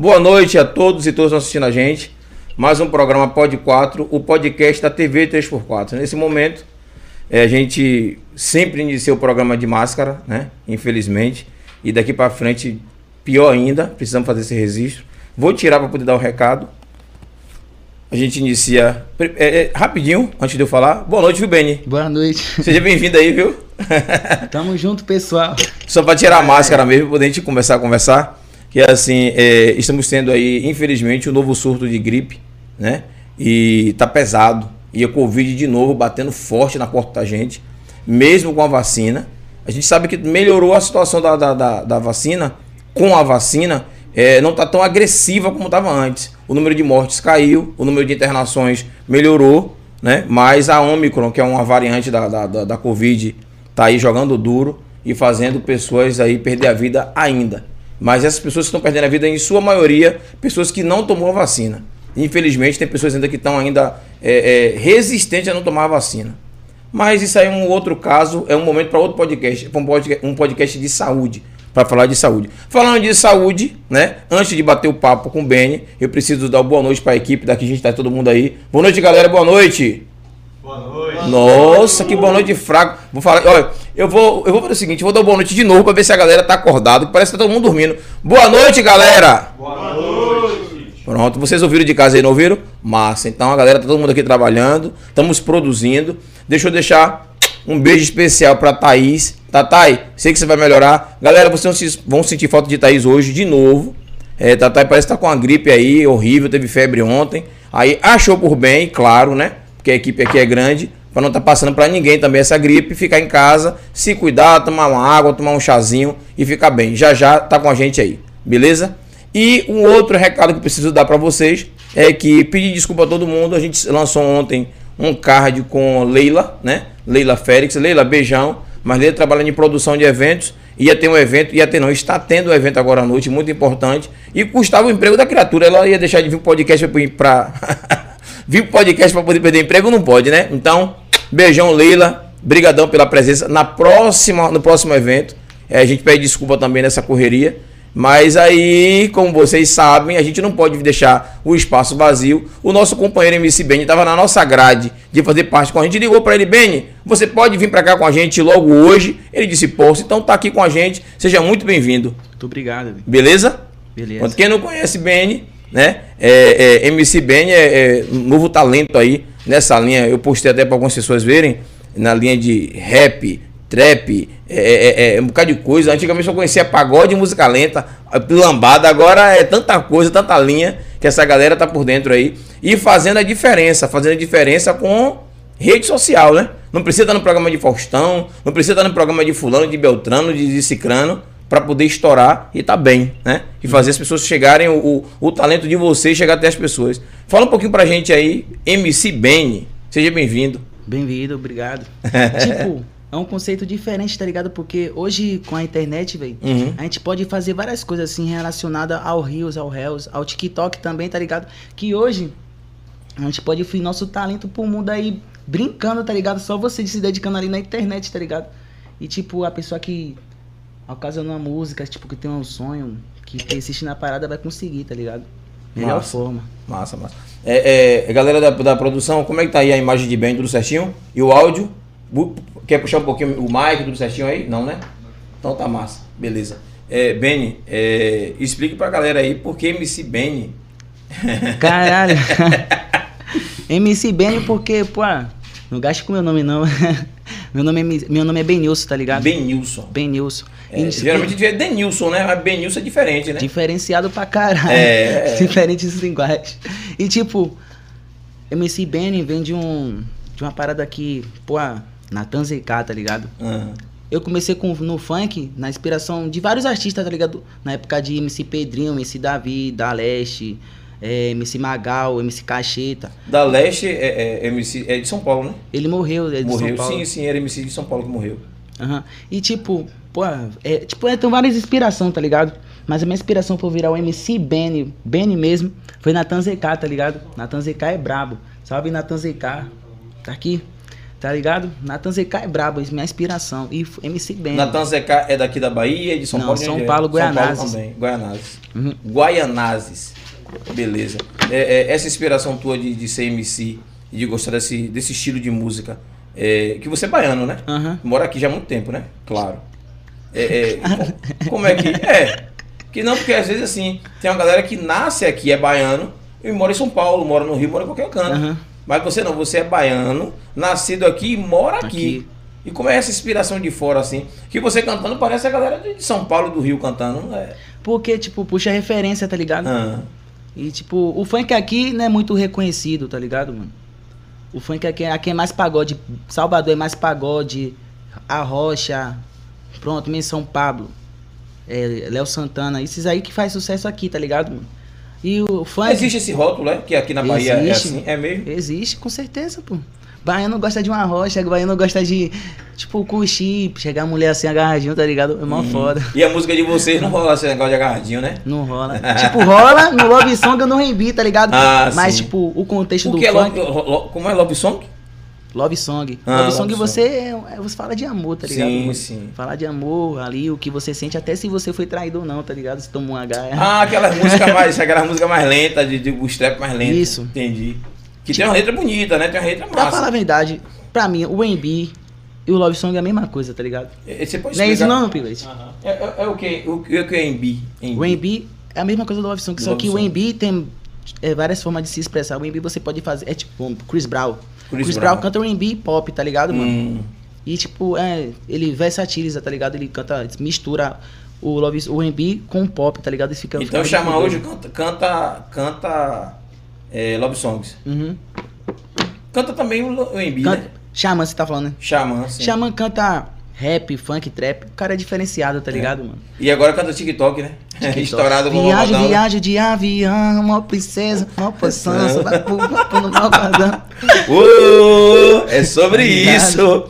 Boa noite a todos e todas assistindo a gente. Mais um programa Pod 4, o podcast da TV 3x4. Nesse momento, é, a gente sempre inicia o programa de máscara, né? Infelizmente. E daqui para frente, pior ainda, precisamos fazer esse registro. Vou tirar para poder dar o recado. A gente inicia é, é, rapidinho, antes de eu falar. Boa noite, viu, Beni? Boa noite. Seja bem-vindo aí, viu? Tamo junto, pessoal. Só para tirar a máscara mesmo, para a gente começar a conversar. Que é assim, é, estamos tendo aí, infelizmente, um novo surto de gripe, né? E tá pesado. E a Covid de novo batendo forte na porta da gente, mesmo com a vacina. A gente sabe que melhorou a situação da, da, da, da vacina com a vacina é, não está tão agressiva como estava antes. O número de mortes caiu, o número de internações melhorou, né? mas a Omicron, que é uma variante da, da, da, da Covid, está aí jogando duro e fazendo pessoas aí perder a vida ainda. Mas essas pessoas que estão perdendo a vida, em sua maioria, pessoas que não tomou a vacina. Infelizmente, tem pessoas ainda que estão ainda é, é, resistentes a não tomar a vacina. Mas isso aí é um outro caso, é um momento para outro podcast, um podcast, de saúde para falar de saúde. Falando de saúde, né? Antes de bater o papo com o Beni, eu preciso dar boa noite para a equipe daqui, a gente tá todo mundo aí. Boa noite, galera, boa noite. Boa noite. Nossa, que boa noite fraco. Vou falar, olha, eu vou, eu vou fazer o seguinte, vou dar boa noite de novo para ver se a galera tá acordada, que parece que tá todo mundo dormindo. Boa noite, galera. Boa noite. Pronto, vocês ouviram de casa aí, não ouviram? Massa. Então a galera tá todo mundo aqui trabalhando, estamos produzindo. Deixa eu deixar um beijo especial para Thaís. Tatai, sei que você vai melhorar. Galera, vocês vão sentir falta de Thaís hoje de novo. É, Tatai parece que tá com uma gripe aí, horrível, teve febre ontem. Aí achou por bem, claro, né? Porque a equipe aqui é grande, para não estar tá passando para ninguém também essa gripe, ficar em casa, se cuidar, tomar uma água, tomar um chazinho e ficar bem. Já já tá com a gente aí, beleza? E um outro recado que preciso dar para vocês é que pedir desculpa a todo mundo. A gente lançou ontem um card com Leila, né? Leila Félix. Leila, beijão. Mas Leila trabalhando em produção de eventos. Ia ter um evento, ia ter não, está tendo um evento agora à noite, muito importante. E custava o emprego da criatura. Ela ia deixar de vir o podcast para. vir o podcast para poder perder emprego? Não pode, né? Então, beijão, Leila. Brigadão pela presença. Na próxima, no próximo evento, é, a gente pede desculpa também nessa correria. Mas aí, como vocês sabem, a gente não pode deixar o espaço vazio. O nosso companheiro MC Benny estava na nossa grade de fazer parte com a gente. Ligou para ele, Benny, você pode vir para cá com a gente logo hoje? Ele disse, posso, então tá aqui com a gente. Seja muito bem-vindo. Muito obrigado. Beleza? Beleza. Quando quem não conhece Benny, né? É, é, MC Benny é, é novo talento aí nessa linha. Eu postei até para algumas pessoas verem na linha de rap, trap, é, é, é, é, um bocado de coisa. Antigamente eu conhecia pagode música lenta, lambada, agora é tanta coisa, tanta linha que essa galera tá por dentro aí. E fazendo a diferença, fazendo a diferença com rede social, né? Não precisa estar no programa de Faustão, não precisa estar no programa de fulano, de Beltrano, de, de Cicrano, para poder estourar e tá bem, né? E fazer as pessoas chegarem, o, o, o talento de vocês chegar até as pessoas. Fala um pouquinho pra gente aí, MC Benny. Seja bem-vindo. Bem-vindo, obrigado. tipo, é um conceito diferente, tá ligado? Porque hoje, com a internet, velho, uhum. a gente pode fazer várias coisas assim relacionadas ao Rios, ao Hells, ao TikTok também, tá ligado? Que hoje a gente pode ir nosso talento pro mundo aí brincando, tá ligado? Só você se dedicando ali na internet, tá ligado? E tipo, a pessoa que ocasionou a música, tipo, que tem um sonho, que persiste na parada, vai conseguir, tá ligado? Melhor massa, forma. Massa, massa. É, é, galera da, da produção, como é que tá aí a imagem de bem, tudo certinho? E o áudio? Quer puxar um pouquinho o mic, tudo certinho aí? Não, né? Então tá massa. Beleza. É, Benny, é, explique pra galera aí por que MC Benny. Caralho. MC Benny porque, pô, não gaste com meu nome não. meu nome é, meu nome é Benilson, tá ligado? Benilson. Benilson. É, geralmente é Denilson, né? Mas Benilson é diferente, né? Diferenciado pra caralho. É. Diferentes linguagens. E tipo, MC Benny vem de um de uma parada que, pô, Natan ZK, tá ligado? Uhum. Eu comecei com, no funk, na inspiração de vários artistas, tá ligado? Na época de MC Pedrinho, MC Davi, da Leste, é, MC Magal, MC Cacheta. Da Leste é, é, MC, é de São Paulo, né? Ele morreu, é de morreu, São Paulo. Sim, sim, era MC de São Paulo que morreu. Uhum. E tipo, pô, é, tipo, é, tem várias inspirações, tá ligado? Mas a minha inspiração foi virar o MC Benny, Benny mesmo, foi Natan ZK, tá ligado? Natan ZK é brabo. Salve Natan ZK. Tá aqui? Tá ligado? Natan ZK é brabo, minha inspiração. E MC Ben. Natan ZK é daqui da Bahia, de São Não, Paulo? São é? Paulo, São Paulo também, Guaianazes. Uhum. Guaianazes. Beleza. É, é, essa inspiração tua de, de ser MC e de gostar desse, desse estilo de música, é, que você é baiano, né? Aham. Mora aqui já há muito tempo, né? Claro. É, é, co- como é que. É. Que não, porque às vezes assim, tem uma galera que nasce aqui, é baiano, e mora em São Paulo, mora no Rio, mora em qualquer canto. Aham. Mas você não, você é baiano, nascido aqui e mora aqui. Aqui. E como é essa inspiração de fora, assim? Que você cantando parece a galera de São Paulo do Rio cantando, não é? Porque, tipo, puxa referência, tá ligado? Ah, E, tipo, o funk aqui não é muito reconhecido, tá ligado, mano? O funk aqui, aqui é mais pagode. Salvador é mais pagode. A Rocha. Pronto, também São Pablo. É, Léo Santana. Esses aí que faz sucesso aqui, tá ligado, mano? E o funk. Existe esse rótulo, é? Que aqui na Bahia é Existe. assim? É mesmo? Existe, com certeza, pô. Baiano gosta de uma rocha, baiano gosta de, tipo, curtir, chegar a mulher assim agarradinho, tá ligado? É mó foda. E a música de vocês não rola esse negócio de agarradinho, né? Não rola. tipo, rola no Love Song eu não rembi, tá ligado? Ah, Mas, sim. tipo, o contexto do é funk. love, como é Love Song? Love Song. Ah, love Song love você, é- você fala de amor, tá ligado? Sim, sim. Falar de amor ali, o que você sente, até se você foi traído ou não, tá ligado? Se tomou um H. Ah, aquela música mais, aquela música mais lenta, de, de os trap mais lento. Isso. Entendi. Que tem uma letra bonita, né? Tem uma letra Pra falar a massa. verdade, pra mim, o M.B. e o Love Song é a mesma coisa, tá ligado? É, Você pode Não é isso não, Pivete? É, é- é o que? O, que- o que é MB? O M.B. é a mesma coisa do Love Song, só Love que o Song. M.B. tem é, várias formas de se expressar. O M.B. você pode fazer, é tipo Chris Brown. Chris Chris, Brown. Brown. canta o M.B. pop, tá ligado, mano? Hum, E tipo, é, ele versatiliza, tá ligado? Ele canta, mistura o Love, o R&B com o pop, tá ligado? E fica Então fica chama muito hoje, canta, canta, canta é, Love Songs. Uhum. Canta também o, o MB, Canta, né? Xamã, você tá falando, né? Xamã, sim. Xamã canta rap, funk, trap. O cara é diferenciado, tá ligado, mano? E agora canta TikTok, né? TikTok. Estourado com Viagem, Malvadão. viagem de avião, uma princesa, uma poção. Uh, é sobre Tá isso.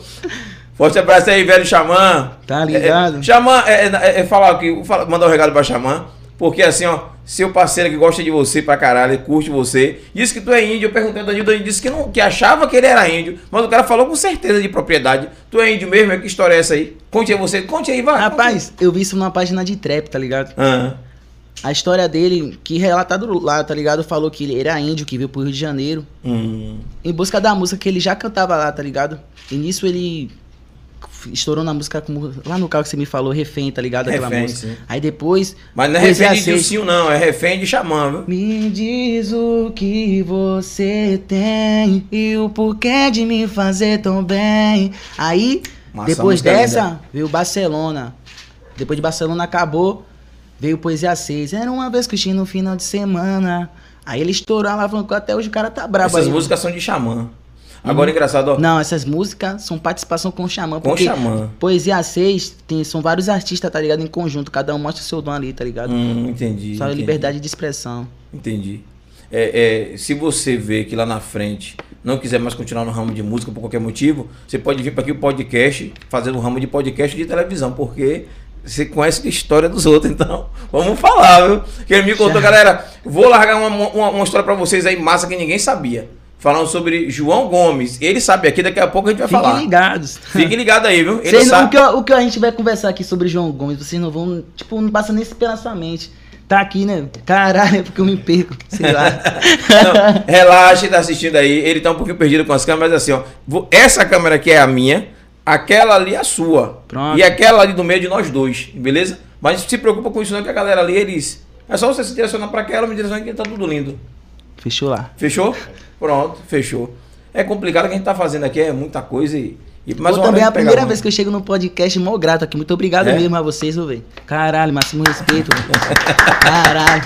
Forte abraço aí, velho Xamã. Tá ligado? É, é, Xamã, é, é, é falar aqui, mandar um regalo pra Xamã. Porque assim, ó, seu parceiro que gosta de você pra caralho, ele curte você, disse que tu é índio. Eu perguntei ao Danilo, Danilo disse que, não, que achava que ele era índio, mas o cara falou com certeza de propriedade. Tu é índio mesmo? É que história é essa aí? Conte aí você, conte aí, vai. Rapaz, eu vi isso numa página de trap, tá ligado? conte. Ah, A história dele, que relatado lá, tá ligado? Falou que ele era índio, que veio pro Rio de Janeiro. hum. em busca da música que ele já cantava lá, tá ligado? E nisso ele estourou na música como lá no carro que você me falou, refém, tá ligado? Aquela Refém, música. sim. Aí depois. Mas não é refém de Seis. Dilcinho, não, é refém de Xamã, viu? Me diz o que você tem e o porquê de me fazer tão bem. Aí, depois dessa, linda. veio Barcelona. Depois de Barcelona acabou, veio Poesia 6. Era uma vez que eu tinha no final de semana. Aí ele estourou, alavancou, até hoje o cara tá brabo Essas aí. músicas são de Xamã. Agora, engraçado, ó. Não, essas músicas são participação com o Xamã. Com porque Xamã. Poesia 6 tem, são vários artistas, tá ligado? Em conjunto, cada um mostra o seu dom ali, tá ligado? Hum, entendi. Só entendi. liberdade de expressão. Entendi. É, é, se você vê que lá na frente não quiser mais continuar no ramo de música por qualquer motivo, você pode vir para aqui o podcast, fazendo um ramo de podcast de televisão, porque você conhece a história dos outros, então vamos falar, viu? Que ele me contou, Já. galera, vou largar uma, uma, uma história para vocês aí, massa, que ninguém sabia. Falando sobre João Gomes. Ele sabe aqui, daqui a pouco a gente vai Fiquem falar. ligados. Fique ligado aí, viu? Ele Vocês não- o, sabe. que, o que a gente vai conversar aqui sobre João Gomes, vocês não vão, tipo, não passa nem pela sua mente. Tá aqui, né? Caralho, é porque eu me perco, sei lá. Não, relaxa, tá assistindo aí. Ele tá um pouquinho perdido com as câmeras, assim, ó. Essa câmera aqui é a minha, aquela ali é a sua. Pronto. E aquela ali do meio é de nós dois, beleza? Mas não se preocupa com isso, não, que a galera ali, eles. É só você se direcionar pra aquela, me direcionar que tá tudo lindo. Fechou lá. Fechou? Pronto, fechou. É complicado o que a gente tá fazendo aqui, é muita coisa e. e mais Pô, uma também é a primeira vez que eu chego no podcast, mó grato aqui. Muito obrigado É? mesmo a vocês, ô, velho. Caralho, máximo respeito. Caralho.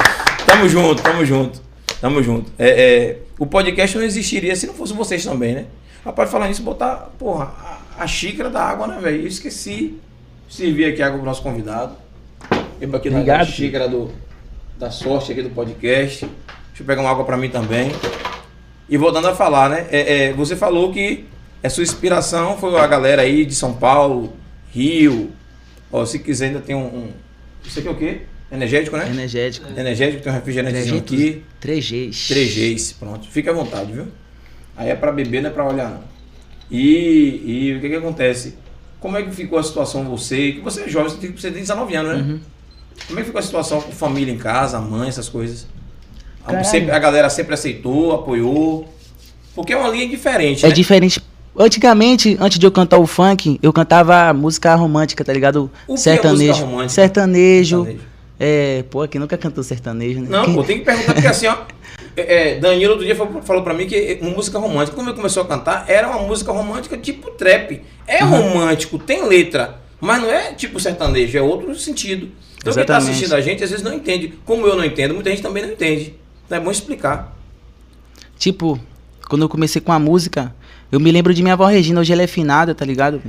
Tamo junto, tamo junto. Tamo junto. É, é, o podcast não existiria se não fosse vocês também, né? Rapaz, falar nisso, botar, porra, a, a xícara da água, né, velho? Eu esqueci. Servir aqui água pro nosso convidado. Beba aqui na Obrigado, xícara do, da sorte aqui do podcast. Deixa eu pegar uma água pra mim também. E voltando a falar, né? É, é, você falou que a sua inspiração foi a galera aí de São Paulo, Rio. Ó, se quiser ainda tem um. um isso aqui é o quê? Energético, né? Energético. Energético, tem um refrigerantezinho aqui. 3Gs. 3Gs, pronto. Fica à vontade, viu? Aí é pra beber, não é pra olhar, não. E, e o que que acontece? Como é que ficou a situação você? Que você é jovem, você tem, você tem 19 anos, né? Uhum. Como é que ficou a situação com família em casa, a mãe, essas coisas? Sempre- a galera sempre aceitou, apoiou. Porque é uma linha diferente, É né? diferente. Antigamente, antes de eu cantar o funk, eu cantava música romântica, tá ligado? O é sertanejo. romântica? Sertanejo. Sertanejo. É, pô, quem nunca cantou sertanejo, né? Não, Quem- pô, tem que perguntar, porque assim, ó. é, é, Danilo outro dia falou, falou pra mim que é uma música romântica. Quando ele começou a cantar, era uma música romântica tipo trap. É romântico, tem letra, mas não é tipo sertanejo, é outro sentido. Então quem tá Exatamente. assistindo a gente às vezes não entende. Como eu não entendo, muita gente também não entende. É bom explicar. Tipo, quando eu comecei com a música, eu me lembro de minha avó Regina, hoje ela é finada, tá ligado?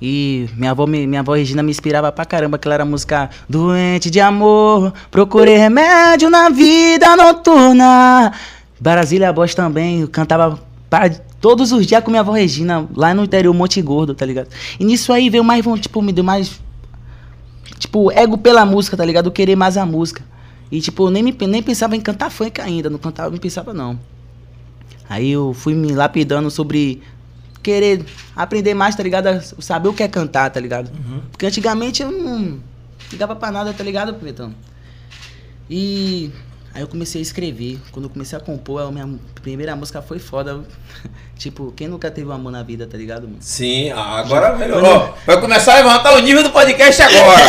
E minha avó, minha avó Regina me inspirava pra caramba, que ela era a música Doente de amor, procurei remédio na vida noturna. Brasília Boss também, eu cantava pra- todos os dias com minha avó Regina, lá no interior Monte Gordo, tá ligado? E nisso aí veio mais, tipo, me deu mais tipo, ego pela música, tá ligado? Querer mais a música. E, tipo, eu nem, me, nem pensava em cantar funk ainda, não cantava, não pensava não. Aí eu fui me lapidando sobre querer aprender mais, tá ligado? Saber o que é cantar, tá ligado? Porque antigamente eu não ligava pra nada, tá ligado, Pivetão? E aí eu comecei a escrever. Quando eu comecei a compor, a minha primeira música foi foda. tipo, quem nunca teve um amor na vida, tá ligado, mano? Sim, agora melhorou. Vai começar a levantar o nível do podcast agora.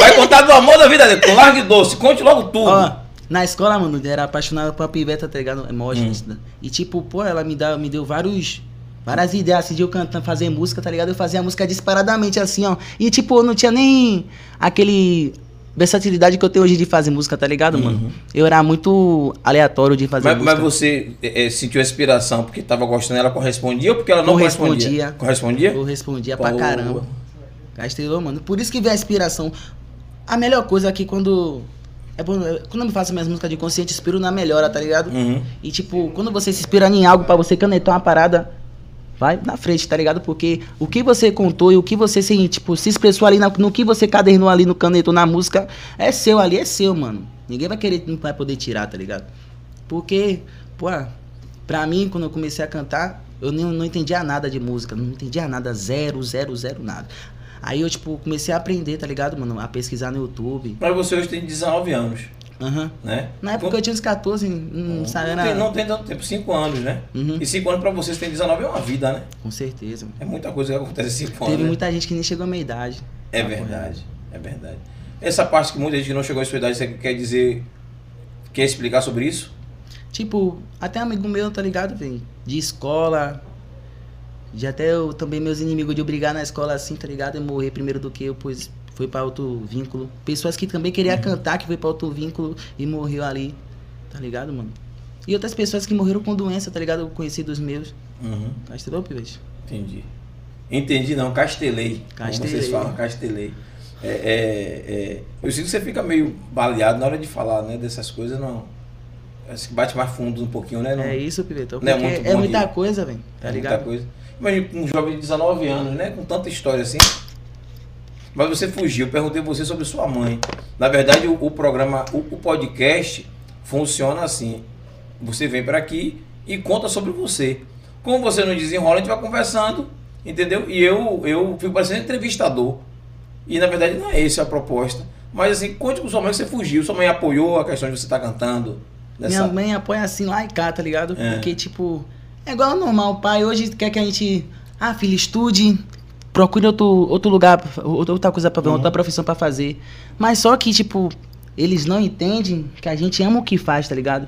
Vai contar do amor da vida dele. Com largo e doce. Conte logo tudo. Ó, na escola, mano, eu era apaixonado por piveta, tá ligado? Hum. Emoji. E tipo, pô, ela me, dá, me deu vários. Várias ideias assim de eu cantar, fazer música, tá ligado? Eu fazia a música disparadamente assim, ó. E tipo, não tinha nem aquele versatilidade que eu tenho hoje de fazer música, tá ligado, mano? Eu era muito aleatório de fazer Uhum. Mas, mas música. você é, é, sentiu a inspiração porque estava gostando, ela correspondia ou porque ela não correspondia? Correspondia. Correspondia? Eu respondia pra caramba. Castelou, mano. Por isso que vem a inspiração. A melhor coisa aqui quando. É bom, é- quando eu faço minhas músicas de consciente, inspiro na melhora, tá ligado? Uhum. E tipo, quando você se inspira em algo pra você canetar uma parada, vai na frente, tá ligado? Porque o que você contou e o que você se, tipo, se expressou ali, na- no que você cadernou ali no canetou na música, é seu ali, é seu, mano. Ninguém vai querer, não vai poder tirar, tá ligado? Porque, pô, pra mim, quando eu comecei a cantar, eu não, não entendia nada de música, não entendia nada, zero, zero, zero, nada. Aí eu, tipo, comecei a aprender, tá ligado, mano? A pesquisar no YouTube. Mas você hoje tem 19 anos, Aham. né? Na época Com- eu tinha uns 14, não, sabia nada. não tem tanto tempo, 5 anos, né? Uhum. E 5 anos pra vocês tem 19 é uma vida, né? Com certeza. É muita coisa que acontece em 5 anos. Teve né? muita gente que nem chegou à minha idade. É verdade, é verdade. Essa parte que muita gente não chegou à sua idade, você quer dizer, quer explicar sobre isso? Tipo, até amigo meu, tá ligado, velho? De escola. De até eu também, meus inimigos de eu brigar na escola assim, tá ligado? E morrer primeiro do que eu, pois foi pra outro vínculo. Pessoas que também queriam cantar, que foi pra outro vínculo e morreu ali. Tá ligado, mano? E outras pessoas que morreram com doença, tá ligado? Conhecidos meus. Uhum. Castelou, Pivete? Entendi. Entendi não, castelei. Como Castelei. vocês falam, castelei. É, é, é, eu sinto que você fica meio baleado na hora de falar, né? Dessas coisas, não. Acho que bate mais fundo um pouquinho, né? Não, É isso, Pivetão. Não é muito é muita de- coisa, velho. Tá é muita ligado? coisa. Imagina um jovem de 19 anos, né? Com tanta história assim. Mas você fugiu, perguntei você sobre sua mãe. Na verdade, o, o programa, o, o podcast funciona assim. Você vem para aqui e conta sobre você. Como você não desenrola, a gente vai conversando, entendeu? E eu, eu fico parecendo entrevistador. E na verdade não é essa a proposta. Mas assim, conte com sua mãe que você fugiu. Sua mãe apoiou a questão de você estar cantando. Minha mãe apoia assim lá e cá, tá ligado? É. Porque, tipo, é igual ao normal. O pai hoje quer que a gente. Ah, filho, estude, procure outro, outro lugar, outra coisa pra ver, Uhum. outra profissão pra fazer. Mas só que, tipo, eles não entendem que a gente ama o que faz, tá ligado?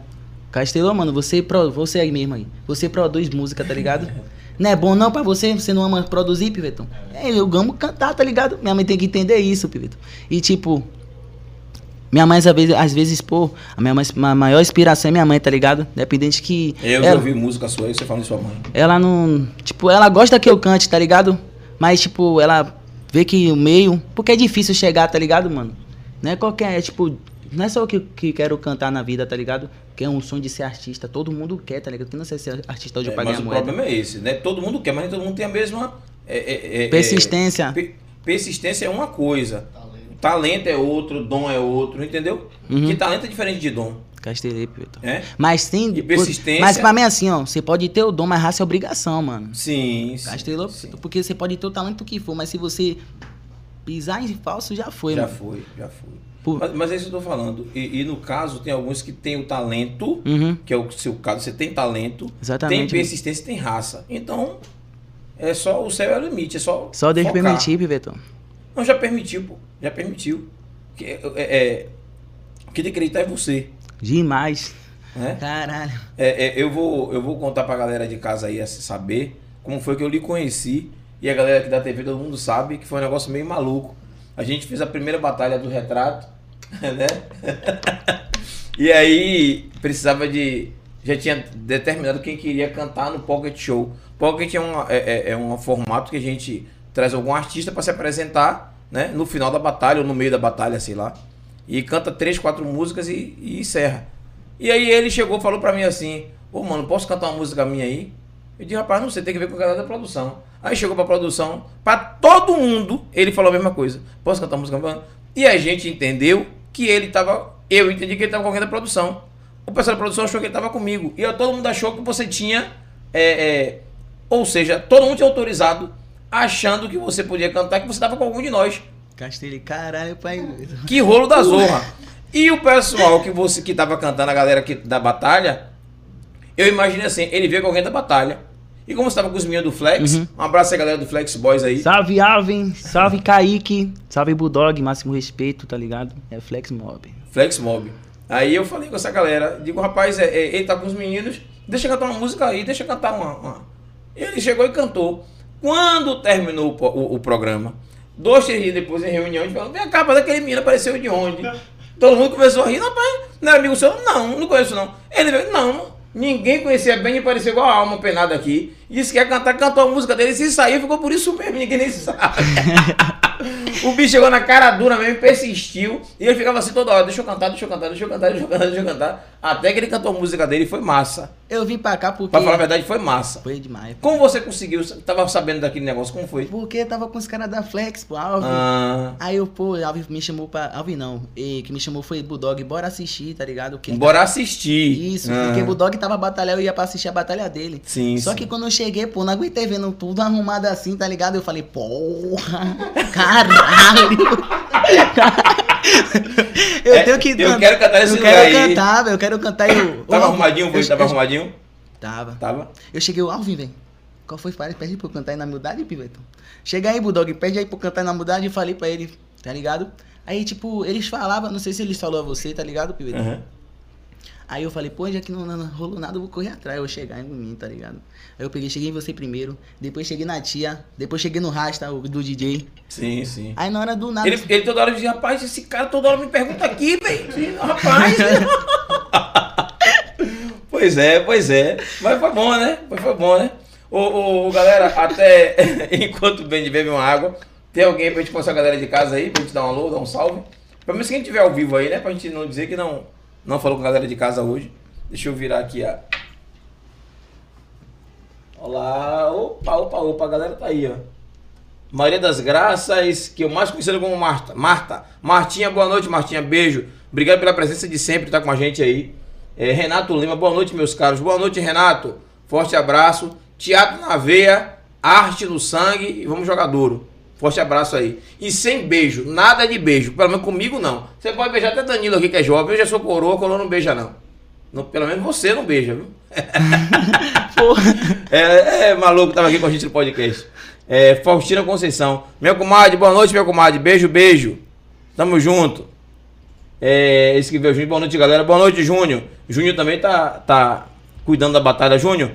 Castelão, mano, você, pro, você aí mesmo aí. Você produz música, tá ligado? Não é bom não pra você? Você não ama produzir, Pivetão? É, eu amo cantar, tá ligado? Minha mãe tem que entender isso, Pivetão. E tipo, minha mãe, às vezes, às vezes, pô, a minha mãe, a maior inspiração é minha mãe, tá ligado? Dependente que. Eu já ela, ouvi música sua aí, você falando de sua mãe. ela não. Tipo, ela gosta que eu cante, tá ligado? Mas, tipo, ela vê que o meio. Porque é difícil chegar, tá ligado, mano? Não é qualquer. É, tipo, não é só eu que, que quero cantar na vida, tá ligado? Que é um sonho de ser artista. Todo mundo quer, tá ligado? Quem não sei ser artista hoje É, pra mas ganhar o moeda. problema é esse, né? Todo mundo quer, mas nem todo mundo tem a mesma. é, é, é, Persistência. é, pe- persistência é uma coisa. Talento é outro, dom é outro, entendeu? Uhum. Que talento é diferente de dom. Castelei, Pivetão. É? Mas tem. E persistência. Mas pra mim é assim, ó. Você pode ter o dom, mas raça é obrigação, mano. Sim. Castelou, sim. porque você pode ter o talento que for, mas se você pisar em falso, já foi, Já mano. foi, já foi. Pô. Mas, mas é isso que eu tô falando. E, e no caso, tem alguns que têm o talento, Uhum. que é o seu caso, você tem talento, Exatamente. tem persistência, tem raça. Então, é só o céu é o limite, é só. Só Deus focar. permitir, Pivetão. Não, já permitiu, pô. Já permitiu. Que, é, é, o que tem acreditar é você. Demais. Né? Caralho. É, é, eu, vou, eu vou contar pra galera de casa aí saber como foi que eu lhe conheci. E a galera aqui da TV, todo mundo sabe que foi um negócio meio maluco. A gente fez a primeira batalha do retrato, né? e aí precisava de. Já tinha determinado quem queria cantar no Pocket Show. Pocket é um, é, é, é um formato que a gente traz algum artista para se apresentar né? no final da batalha ou no meio da batalha, sei lá. E canta três, quatro músicas e, e encerra. E aí ele chegou falou pra mim assim: Ô mano, posso cantar uma música minha aí? Eu disse, rapaz, não sei, tem que ver com o galera da produção. Aí chegou pra produção, pra todo mundo, ele falou a mesma coisa. Posso cantar uma música minha? E a gente entendeu que ele tava. Eu entendi que ele tava com alguém da produção. O pessoal da produção achou que ele tava comigo. E todo mundo achou que você tinha. é, é, ou seja, todo mundo tinha autorizado, achando que você podia cantar, que você tava com algum de nós. Castelei, caralho, pai. Que rolo da zorra. E o pessoal que você que tava cantando, a galera que, da batalha, eu imaginei assim, ele veio com alguém da batalha. E como você tava com os meninos do Flex, Uhum. um abraço aí, galera do Flex Boys aí. Salve Alvin, salve Kaique, salve Bulldog, máximo respeito, tá ligado? É Flex Mob. Flex Mob. Aí eu falei com essa galera, digo, rapaz, é, é, ele tá com os meninos, deixa eu cantar uma música aí, deixa eu cantar uma. uma. Ele chegou e cantou. Quando terminou o, o- o programa, dois, três dias depois em reunião, a gente falou, vem cá, mas aquele menino apareceu de onde? Todo mundo começou a rir, rapaz, não é amigo seu? Não, não conheço não. Ele veio, não, ninguém conhecia bem e parecia igual a alma penada aqui. Disse que ia cantar, cantou a música dele, se saiu, ficou por isso mesmo, ninguém nem sabe. O bicho chegou na cara dura mesmo, persistiu. E ele ficava assim toda hora: deixa eu cantar, deixa eu cantar, deixa eu cantar, deixa eu cantar, deixa eu cantar. Até que ele cantou a música dele e foi massa. Eu vim pra cá porque. Pra falar a verdade, foi massa. Foi demais. Como você conseguiu? Tava sabendo daquele negócio? Como foi? Porque tava com os caras da Flex, pô, Alvin. Ah, Aí eu, pô, Alvin me chamou pra. Alvin não. E que me chamou foi Bulldog, bora assistir, tá ligado? Que bora assistir. Isso, Ah, porque Bulldog tava batalhando, eu ia pra assistir a batalha dele. Sim, Só sim. que quando eu cheguei, pô, não aguentei vendo tudo arrumado assim, tá ligado? Eu falei, porra, caralho. eu É, tenho que eu quero cantar esse Eu lugar quero aí. cantar, eu quero cantar e eu... Tava Ô, arrumadinho, foi? eu- Tava eu- arrumadinho? Tava. Tava? Eu cheguei, o Alvin, velho. Qual foi? Pede pra eu cantar aí na humildade, Pivetão. Chega aí, Bulldog, pede aí pra eu cantar na humildade e falei pra ele, tá ligado? Aí, tipo, eles falavam, não sei se eles falaram a você, tá ligado, Pivetão? Aham. Aí eu falei, pô, já que não, não rolou nada, eu vou correr atrás, eu vou chegar em mim, tá ligado? Aí eu peguei, cheguei em você primeiro, depois cheguei na tia, depois cheguei no Rasta, o do DJ. Sim, sim. Aí na hora do nada. Ele, ele toda hora dizia, rapaz, esse cara toda hora me pergunta aqui, velho. Rapaz. pois é, pois é. Mas foi bom, né? Mas foi bom, né? Ô, ô, galera, até enquanto o Bendy bebe uma água, tem alguém pra gente mostrar a galera de casa aí, pra gente dar um alô, dar um salve? Pelo menos quem tiver ao vivo aí, né? Pra gente não dizer que não, não falou com a galera de casa hoje. Deixa eu virar aqui a. Olá, opa, opa, opa, a galera tá aí, ó. Maria das Graças, que eu mais conhecido como Marta. Marta. Martinha, boa noite, Martinha. Beijo. Obrigado pela presença de sempre, tá com a gente aí. É, Renato Lima, boa noite, meus caros. Boa noite, Renato. Forte abraço. Teatro na veia, arte no sangue e vamos jogar duro. Forte abraço aí. E sem beijo, nada de beijo. Pelo menos comigo não. Você pode beijar até Danilo aqui que é jovem. Eu já sou coroa, coroa não beija não. Não, pelo menos você não beija, viu? É, é, maluco, tava aqui com a gente no podcast. É, Faustina Conceição. Minha comadre, boa noite, minha comadre. Beijo, beijo. Tamo junto. É, esse que veio o Júnior, boa noite, galera. Boa noite, Júnior. Júnior também tá, tá cuidando da batalha. Júnior,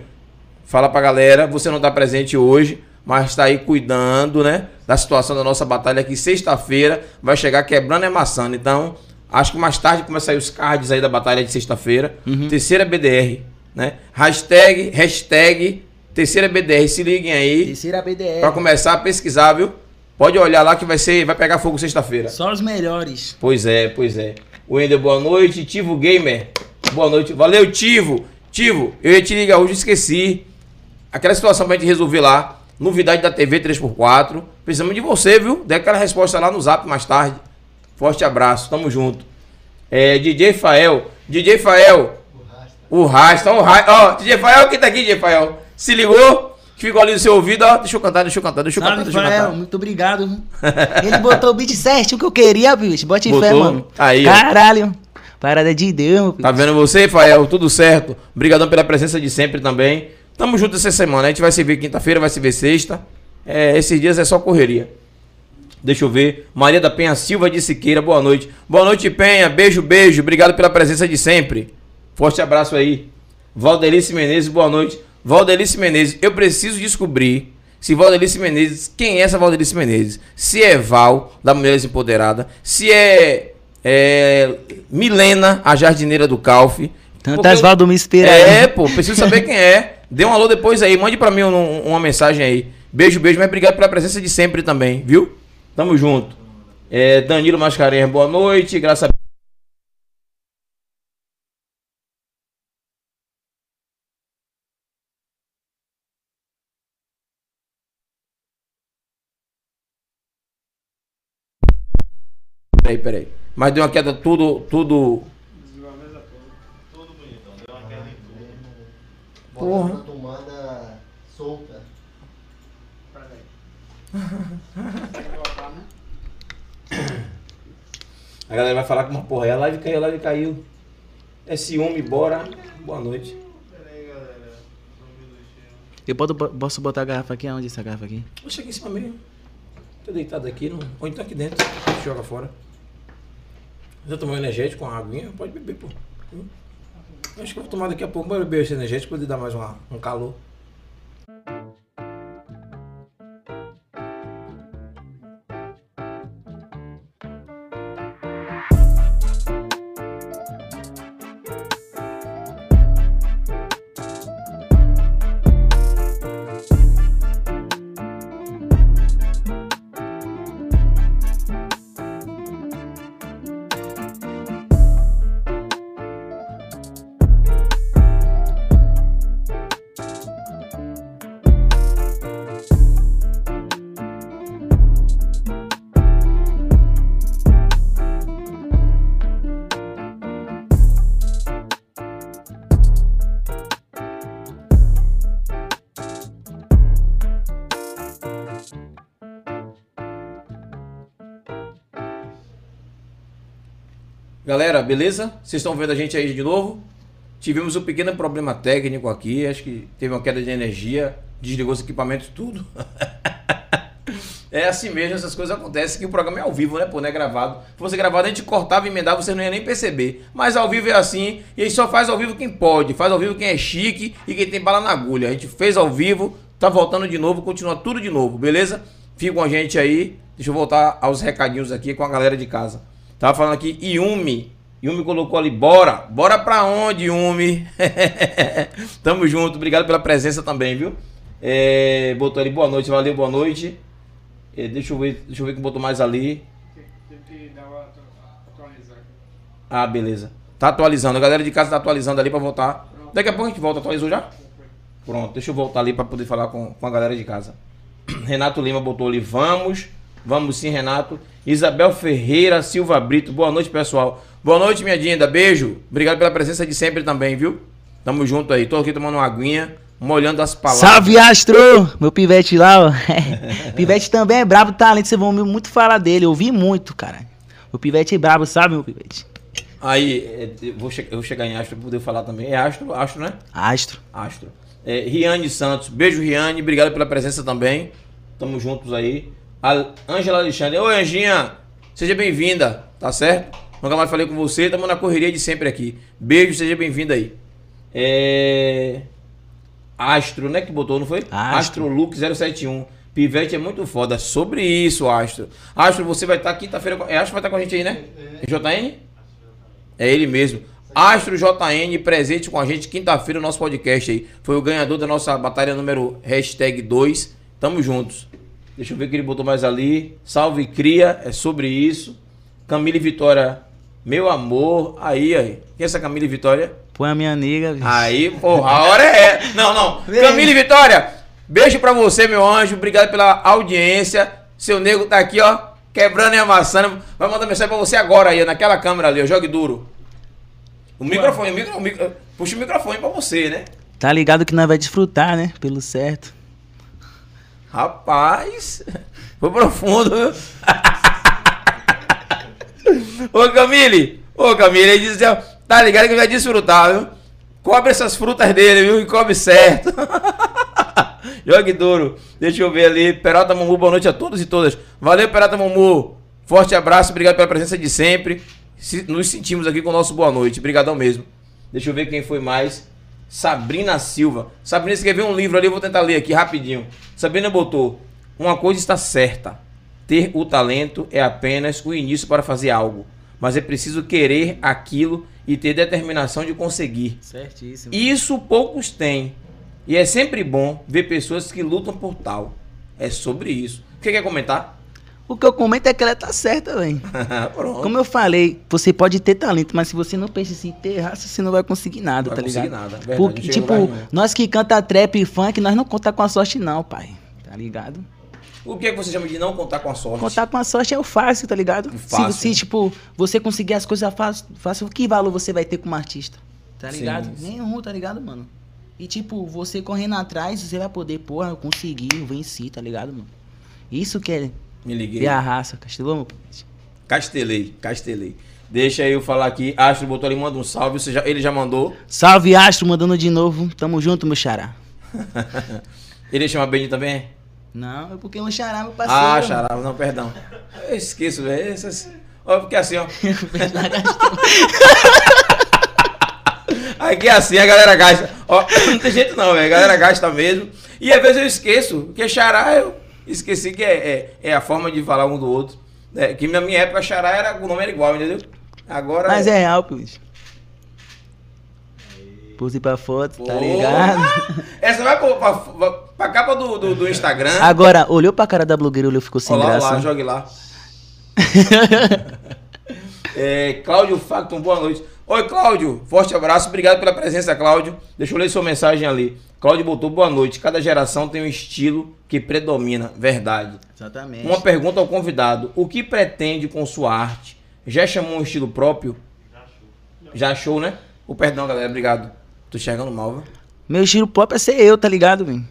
fala pra galera, você não tá presente hoje, mas tá aí cuidando, né, da situação da nossa batalha aqui. Sexta-feira vai chegar quebrando e amassando. Então, acho que mais tarde começa a sair os cards aí da batalha de sexta-feira. Terceira BDR, né? Hashtag, hashtag terceira BDR. Se liguem aí Terceira BDR. pra começar a pesquisar, viu? Pode olhar lá que vai ser, vai pegar fogo sexta-feira. Só os melhores. Pois é, pois é. Wender, boa noite. Tivo Gamer, boa noite. Valeu, Tivo. Tivo, eu ia te ligar hoje, esqueci. Aquela situação pra gente resolver lá. Novidade da TV 3x4. Precisamos de você, viu? Dê aquela resposta lá no zap mais tarde. Forte abraço, tamo junto. É, DJ Fael, DJ Fael. O Rasta. O Rasta. Ó, DJ Fael, quem tá aqui, DJ Fael? Se ligou? Ficou ali no seu ouvido, ó. Deixa eu cantar, deixa eu cantar, deixa eu cantar, deixa eu cantar. muito obrigado. Ele botou o beat certo, o que eu queria, bicho. Bote Botou? fé, mano. Aí, ó. Caralho. Parada de Deus, filho. Tá vendo você, Fael? Tudo certo. Obrigadão pela presença de sempre também. Tamo junto essa semana. A gente vai se ver quinta-feira, vai se ver sexta. É, esses dias é só correria. Deixa eu ver. Maria da Penha Silva de Siqueira, boa noite. Boa noite, Penha. Beijo, beijo. Obrigado pela presença de sempre. Forte abraço aí. Valdelice Menezes, boa noite. Valdelice Menezes, eu preciso descobrir se Valdelice Menezes, quem é essa Valdelice Menezes? Se é Val, da Mulheres Empoderada, se é, é Milena, a jardineira do Calf. Tantas Val do me. É, pô, preciso saber quem é. Dê um alô depois aí, mande pra mim um- uma mensagem aí. Beijo, beijo, mas obrigado pela presença de sempre também, viu? Tamo junto. É, Danilo Mascarenhas, boa noite. Graças a Peraí, peraí. Mas deu uma queda tudo, tudo. Porra. Bota tomada solta. A galera vai falar que uma porra, é a live caiu, a live caiu. É ciúme, bora. Boa noite. Eu posso, posso botar a garrafa aqui? Aonde essa garrafa aqui? Deixa aqui em cima mesmo. Tô deitado aqui, não... ou então aqui dentro. Joga fora. Já tomou energético com uma aguinha? Pode beber, pô. Hum. Acho que eu vou tomar daqui a pouco, vou beber esse energético ele dar mais uma, um calor. Galera, beleza? Vocês estão vendo a gente aí de novo? Tivemos um pequeno problema técnico aqui, acho que teve uma queda de energia, desligou os equipamentos tudo. é assim mesmo, essas coisas acontecem, que o programa é ao vivo, né? Pô, não é gravado. Se fosse gravado, a gente cortava e emendava, você não ia nem perceber. Mas ao vivo é assim, e a gente só faz ao vivo quem pode, faz ao vivo quem é chique e quem tem bala na agulha. A gente fez ao vivo, tá voltando de novo, continua tudo de novo, beleza? Fica com a gente aí. Deixa eu voltar aos recadinhos aqui com a galera de casa. Tava falando aqui, Yumi. Yumi colocou ali, bora. Bora pra onde, Yumi? Tamo junto, obrigado pela presença também, viu? É, botou ali, boa noite, valeu, boa noite. É, deixa eu ver, deixa eu ver quem botou mais ali. Ah, beleza. Tá atualizando, a galera de casa tá atualizando ali pra voltar. Daqui a pouco a gente volta, atualizou já? Pronto, deixa eu voltar ali pra poder falar com, com a galera de casa. Renato Lima botou ali, vamos. Vamos sim, Renato. Isabel Ferreira Silva Brito, boa noite, pessoal. Boa noite, minha Dinda, beijo. Obrigado pela presença de sempre também, viu? Tamo junto aí. Tô aqui tomando uma aguinha, molhando as palavras. Salve, Astro! Meu pivete lá, ó. pivete também é brabo, talento. Vocês vão ouvir muito falar dele. Eu ouvi muito, cara. O pivete é brabo, sabe, meu pivete? Aí, é, eu vou, che- eu vou chegar em Astro pra poder falar também. É Astro, Astro, né? Astro. Astro. É, Riane Santos, beijo Riane, obrigado pela presença também. Tamo juntos aí. A Ângela Alexandre, oi Anjinha, seja bem-vinda, tá certo? Nunca mais falei com você, tamo na correria de sempre aqui. Beijo, seja bem-vinda aí. É... Astro, né, que botou, não foi? Astro. Luke 071. Pivete é muito foda. Sobre isso, Astro. Astro, você vai estar quinta-feira. com- É, Astro vai estar com a gente aí, né? JN? É ele mesmo. Astro JN presente com a gente quinta-feira no nosso podcast aí. Foi o ganhador da nossa batalha número hashtag 2. Tamo juntos. Deixa eu ver o que ele botou mais ali. Salve Cria, é sobre isso. Camille Vitória, meu amor. Aí, aí. Quem é essa Camille Vitória? Põe a minha nega, bicho. Aí, porra, a hora é. Não, não. Vem. Camille Vitória, beijo pra você, meu anjo. Obrigado pela audiência. Seu nego tá aqui, ó, quebrando e amassando. Vai mandar mensagem pra você agora aí, naquela câmera ali, ó. Jogue duro. O microfone, o micro, o micro- puxa o microfone pra você, né? Tá ligado que nós vai desfrutar, né? Pelo certo. Rapaz, foi profundo, viu? Ô Camille, ô Camille, ele disse, ó, tá ligado que vai desfrutar, viu? Cobre essas frutas dele, viu? E cobre certo. Jogue duro. Deixa eu ver ali. Peralta Mumu, boa noite a todos e todas. Valeu, Peralta Mumu. Forte abraço, obrigado pela presença de sempre. Se- Nos sentimos aqui com o nosso boa noite. Obrigadão mesmo. Deixa eu ver quem foi mais. Sabrina Silva. Sabrina escreveu um livro ali, eu vou tentar ler aqui rapidinho. Sabrina botou: Uma coisa está certa. Ter o talento é apenas o início para fazer algo. Mas é preciso querer aquilo e ter determinação de conseguir. Certíssimo. Isso poucos têm. E é sempre bom ver pessoas que lutam por tal. É sobre isso. Você quer comentar? O que eu comento é que ela tá certa, velho. Como eu falei, você pode ter talento, mas se você não pensa em ter raça, você não vai conseguir nada, Vai tá conseguir ligado? nada, verdade, Porque, não chega tipo, nós que canta trap e funk, nós não conta com a sorte não, pai. Tá ligado? O que é que você chama de não contar com a sorte? Contar com a sorte é o fácil, tá ligado? Fácil. Se, se, tipo, você conseguir as coisas fácil, fácil, que valor você vai ter como artista? Tá ligado? sim. Nenhum, tá ligado, mano? E tipo, você correndo atrás, você vai poder, porra, conseguir, eu venci, tá ligado, mano? Isso que é Me liguei. ver a raça, Castelão, meu. Castelei, castelei. Deixa eu falar aqui. Astro botou ali, manda um salve. Já, ele já mandou. Salve, Astro, mandando de novo. Tamo junto, meu xará. Ele chama Benny também? Não, é porque meu xará, meu parceiro. Ah, Xará, não, perdão. Eu esqueço, velho. Essas- Ó, porque assim, ó. Aqui é assim, a galera gasta. Ó, não tem jeito não, velho. A galera gasta mesmo. E às vezes eu esqueço, porque xará eu esqueci que é, é, é a forma de falar um do outro. É, que na minha época xará era, o nome era igual, entendeu? Agora. Mas é real, pivete. Pose pra foto, tá Pô. ligado? Essa vai pra, pra, pra, capa do, do, do Instagram. Agora, olhou pra cara da blogueira, olhou, ficou sem Olha lá, graça. lá, jogue lá. é, Cláudio Facton, boa noite. Oi, Cláudio, forte abraço, obrigado pela presença, Cláudio. Deixa eu ler sua mensagem ali. Cláudio botou boa noite. Cada geração tem um estilo que predomina, verdade. Exatamente. Uma pergunta ao convidado: o que pretende com sua arte? Já chamou um estilo próprio? Já achou, né? O perdão, galera, obrigado. Tô enxergando mal, viu? Meu estilo próprio é ser eu, tá ligado, velho?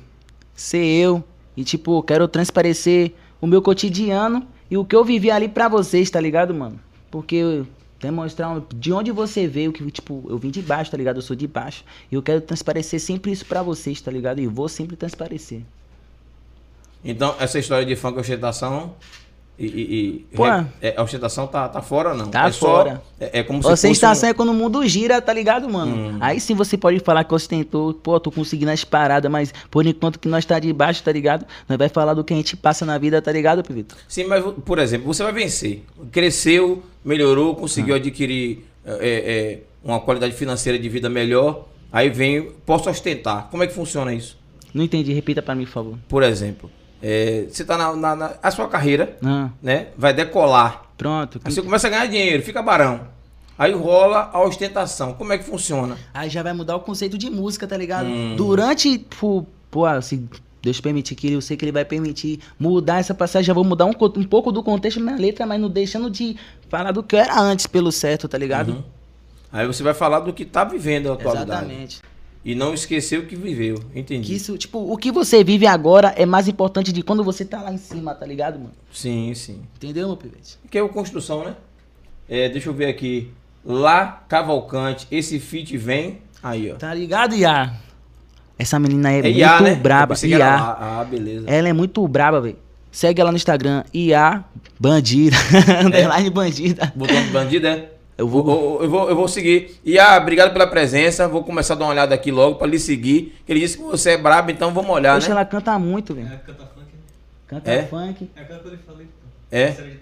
Ser eu. E, tipo, quero transparecer o meu cotidiano e o que eu vivi ali pra vocês, tá ligado, mano? Porque demonstrar um- de onde você veio, que, tipo, eu vim de baixo, tá ligado? Eu sou de baixo. E eu quero transparecer sempre isso pra vocês, tá ligado? E vou sempre transparecer. Então, essa história de funk ostentação e. e, e Pô. é, a ostentação tá, tá fora, não? Tá é só- fora. é, é como se Ostentação fosse. é quando o mundo gira, tá ligado, mano? Hum. Aí sim você pode falar que ostentou, pô, tô conseguindo as paradas, mas por enquanto que nós tá de baixo, tá ligado? Nós vai falar do que a gente passa na vida, tá ligado, Pivito? Um... Sim, mas, por exemplo, você vai vencer. Cresceu, melhorou, conseguiu Ah. adquirir é, é, uma qualidade financeira de vida melhor. Aí vem, posso ostentar. Como é que funciona isso? Não entendi, repita pra mim, por favor. Por exemplo, é, você tá na, na- na- A sua carreira, Ah, né? Vai decolar. pronto. Aí você começa a ganhar dinheiro, fica barão. Aí rola a ostentação. Como é que funciona? Aí já vai mudar o conceito de música, tá ligado? Hum. Durante, pô, pô, se Deus permitir que eu sei que ele vai permitir mudar essa passagem, já vou mudar um, um pouco do contexto da minha letra, mas não deixando de falar do que eu era antes, pelo certo, tá ligado? Uhum. Aí você vai falar do que tá vivendo a atualidade. Exatamente. E não esquecer o que viveu. Entendi. Que isso, tipo, o que você vive agora é mais importante de quando você tá lá em cima, tá ligado, mano? Sim, sim. Entendeu, meu pivete? Que é o construção, né? É, deixa eu ver aqui. Lá Cavalcante, esse feat vem. Aí, ó. Tá ligado, Iá? Essa menina é, É muito Iá, né? Braba. Iá. Ah, beleza. Ela é muito braba, velho. Segue ela no Instagram, Iá Bandida. É. Underline bandida. Botão de bandido, é? Eu Eu vou. vou, eu, vou, eu vou seguir. E ah, obrigado pela presença. Vou começar a dar uma olhada aqui logo pra lhe seguir. Ele disse que você é brabo, então vamos olhar, Poxa, né? ela canta muito, velho. É, canta funk. Canta É? funk. É aquela que eu lhe falei. É? De.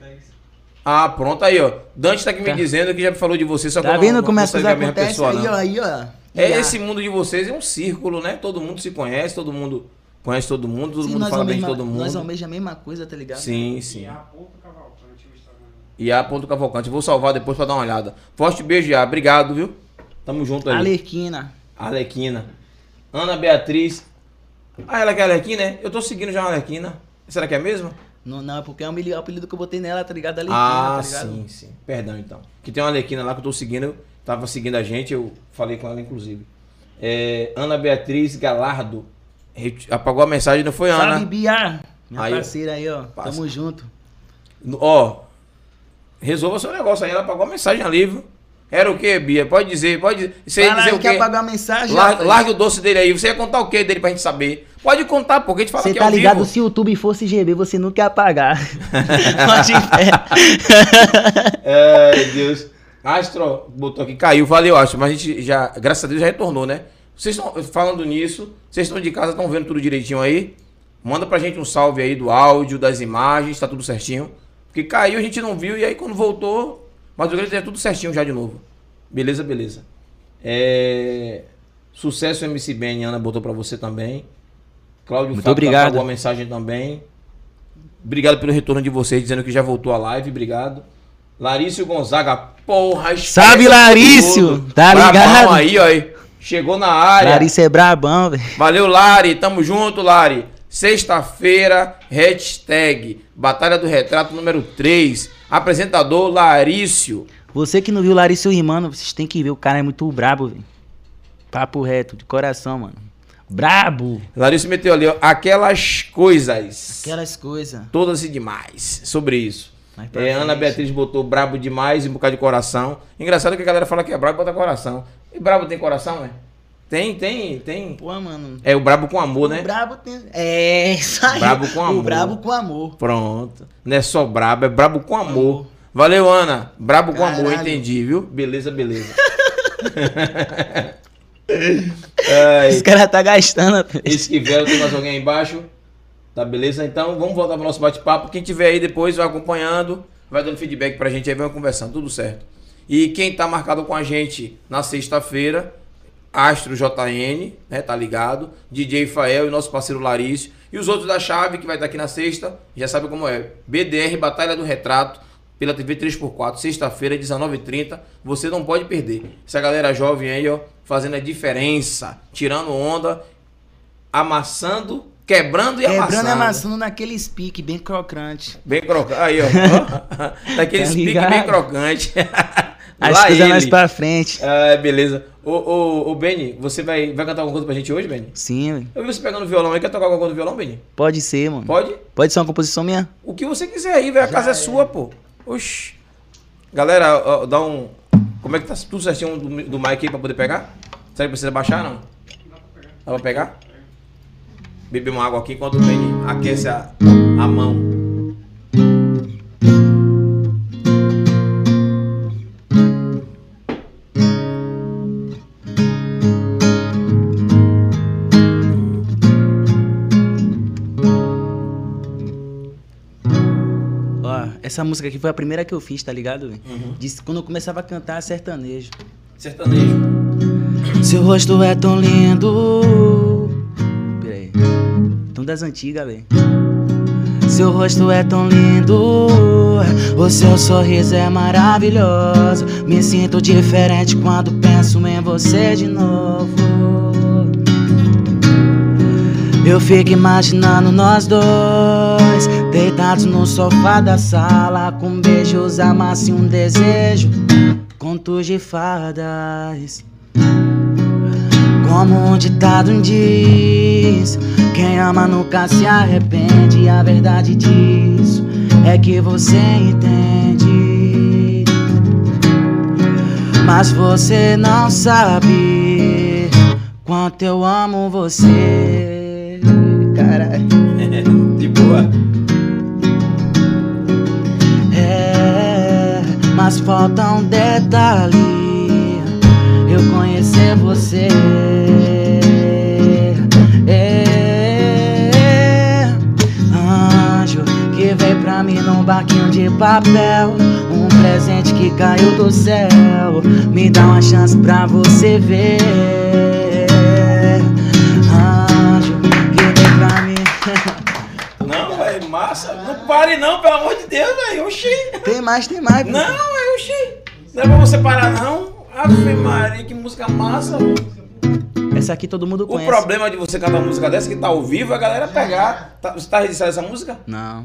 Ah, pronto aí, ó. Dante tá aqui me Tá. dizendo que já falou de você, só que eu Tá não- vendo como não é a mesma pessoa, Aí, não. ó, aí, ó. É Iá. esse mundo de vocês é um círculo, né? Todo mundo se conhece, todo mundo conhece todo mundo, todo Sim, mundo fala bem de todo mundo. Nós almejamos a mesma coisa, tá ligado? Sim, sim. E a Instagram. E a ponto Cavalcante. Vou salvar depois pra dar uma olhada. Forte beijo, Iá. Obrigado, viu? Tamo junto aí. Alerquina. Arlequina. Ana Beatriz. Ah, ela que é Arlequina, né? Eu tô seguindo já a Arlequina. Será que é mesmo? Não, não, é porque é o apelido- que eu botei nela, tá ligado? Alerquina, Ah, tá ligado? sim, sim. Perdão, então. Que tem uma Arlequina lá que eu tô seguindo, tava seguindo a gente, eu falei com ela, inclusive. É, Ana Beatriz Galardo. Apagou a mensagem, não foi Ana? Salve, Bia! Minha Aí, parceira aí, ó. Passa. Tamo junto. Ó, resolva seu negócio aí. Ela apagou a mensagem ali, viu? Era o quê, Bia? Pode dizer, pode dizer. Você ia dizer o quê? apagou a mensagem. Larga, larga o doce dele aí. Você ia contar o quê dele pra gente saber? Pode contar, porque a gente fala Você que tá ao ligado? vivo. Se o YouTube fosse GB, você nunca ia apagar. Pode. Ai, Deus. Astro botou aqui, caiu, valeu, Astro. Mas a gente já, graças a Deus, já retornou, né? Vocês estão falando nisso, vocês estão de casa, estão vendo tudo direitinho aí? Manda pra gente um salve aí do áudio, das imagens, tá tudo certinho. Porque caiu, a gente não viu, e aí quando voltou, mas o grande é tudo certinho já de novo. Beleza, beleza. É... Sucesso MC Ben, Ana botou pra você também. Cláudio Muito Fábio obrigado. apagou a mensagem também. Obrigado pelo retorno de vocês, dizendo que já voltou a live. Obrigado. Larício Gonzaga, porra, Sabe, Larício? Tá Brabão ligado? aí, ó. aí. Chegou na área. Larissa é brabão, velho. Valeu, Lari. Tamo junto, Lari. Sexta-feira, hashtag Batalha do Retrato número 3. Apresentador Larício. Você que não viu o Larissa rimando, vocês têm que ver. O cara é muito brabo, velho. Papo reto, de coração, mano. Brabo. Larício meteu ali, ó. Aquelas coisas. Aquelas coisas. Todas e demais. Sobre isso. É, Ana. Beatriz botou brabo demais e um bocado de coração. Engraçado que a galera fala que é brabo e bota coração. E brabo tem coração, né? Tem, tem, tem. Pô, mano. É o brabo com amor, O né? brabo tem. É, isso aí. Brabo com amor. O brabo com amor. Pronto. Não é só brabo, é brabo com amor. Amor. Valeu, Ana. Brabo com amor, Caralho. entendi, viu? Beleza, beleza. Esse cara tá gastando. velho. esse que vier, tem mais alguém aí embaixo? Tá beleza? Então vamos voltar pro nosso bate-papo. Quem tiver aí depois vai acompanhando, vai dando feedback pra gente aí, vai conversando, tudo certo. E quem tá marcado com a gente na sexta-feira, Astro JN, né? Tá ligado? DJ Fael e nosso parceiro Larício. E os outros da chave que vai estar aqui na sexta, já sabe como é. BDR Batalha do Retrato, pela TV 3x4, sexta-feira, 19h30. Você não pode perder. Essa galera jovem aí, ó, fazendo a diferença, tirando onda, amassando, quebrando e Quebrando amassando. e amassando naquele speak bem crocante. Bem crocante. Aí, ó. Daquele Tá bem crocante. As Lá coisas mais ele. pra frente. Ah, beleza. Ô, ô, ô, Benny, você vai, vai cantar alguma coisa pra gente hoje, Benny? Sim, velho. Eu vi você pegando violão aí. Quer tocar alguma coisa no violão, Benny? Pode ser, mano. Pode? Pode ser uma composição minha? O que você quiser aí, velho. A casa é sua, pô. Oxi. Galera, ó, dá um. Como é que tá tudo certinho do, do mic aí pra poder pegar? Será que precisa baixar, não? Dá pra pegar? Beber uma água aqui enquanto o Benny aquece a, a mão. Ó, essa música aqui foi a primeira que eu fiz, tá ligado? Uhum. Disse quando eu começava a cantar sertanejo. Sertanejo. Seu rosto é tão lindo. Peraí. Tão das antigas, velho. Seu rosto é tão lindo. O seu sorriso é maravilhoso. Me sinto diferente quando penso em você de novo. Eu fico imaginando nós dois, deitados no sofá da sala, com beijos, amassos e um desejo, contos de fadas. Como um ditado diz, quem ama nunca se arrepende. A verdade disso é que você entende. Mas você não sabe quanto eu amo você. Caralho. De boa. Mas falta um detalhe. Eu conhecer você. É, anjo que veio pra mim num barquinho de papel. Um presente que caiu do céu. Me dá uma chance pra você ver. Anjo que veio pra mim. Não, velho, massa. Não pare não, pelo amor de Deus, velho. Oxi. Tem mais, tem mais. Não. Não é pra você parar, não. Ave Maria, que música massa, velho. Essa aqui todo mundo O conhece. problema de você cantar uma música dessa que tá ao vivo é a galera pegar. Tá- você tá registrando essa música? Não.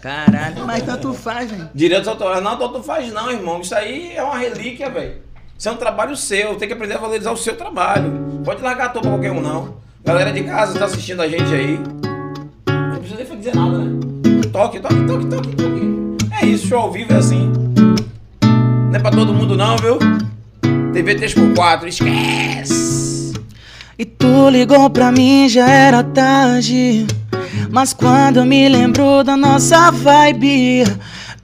Caralho, mas tanto faz, velho. Direto autoral. Não, tanto faz não, irmão. Isso aí é uma relíquia, velho. Isso é um trabalho seu, tem que aprender a valorizar o seu trabalho. Pode largar a toa pra qualquer um, não. Galera de casa tá assistindo a gente aí. Não precisa nem dizer nada, né? Toque, toque, toque, toque, toque. É isso, show ao vivo é assim. Não é pra todo mundo, não, viu? TV 3x4, esquece! E tu ligou pra mim, já era tarde. Mas quando me lembro da nossa vibe,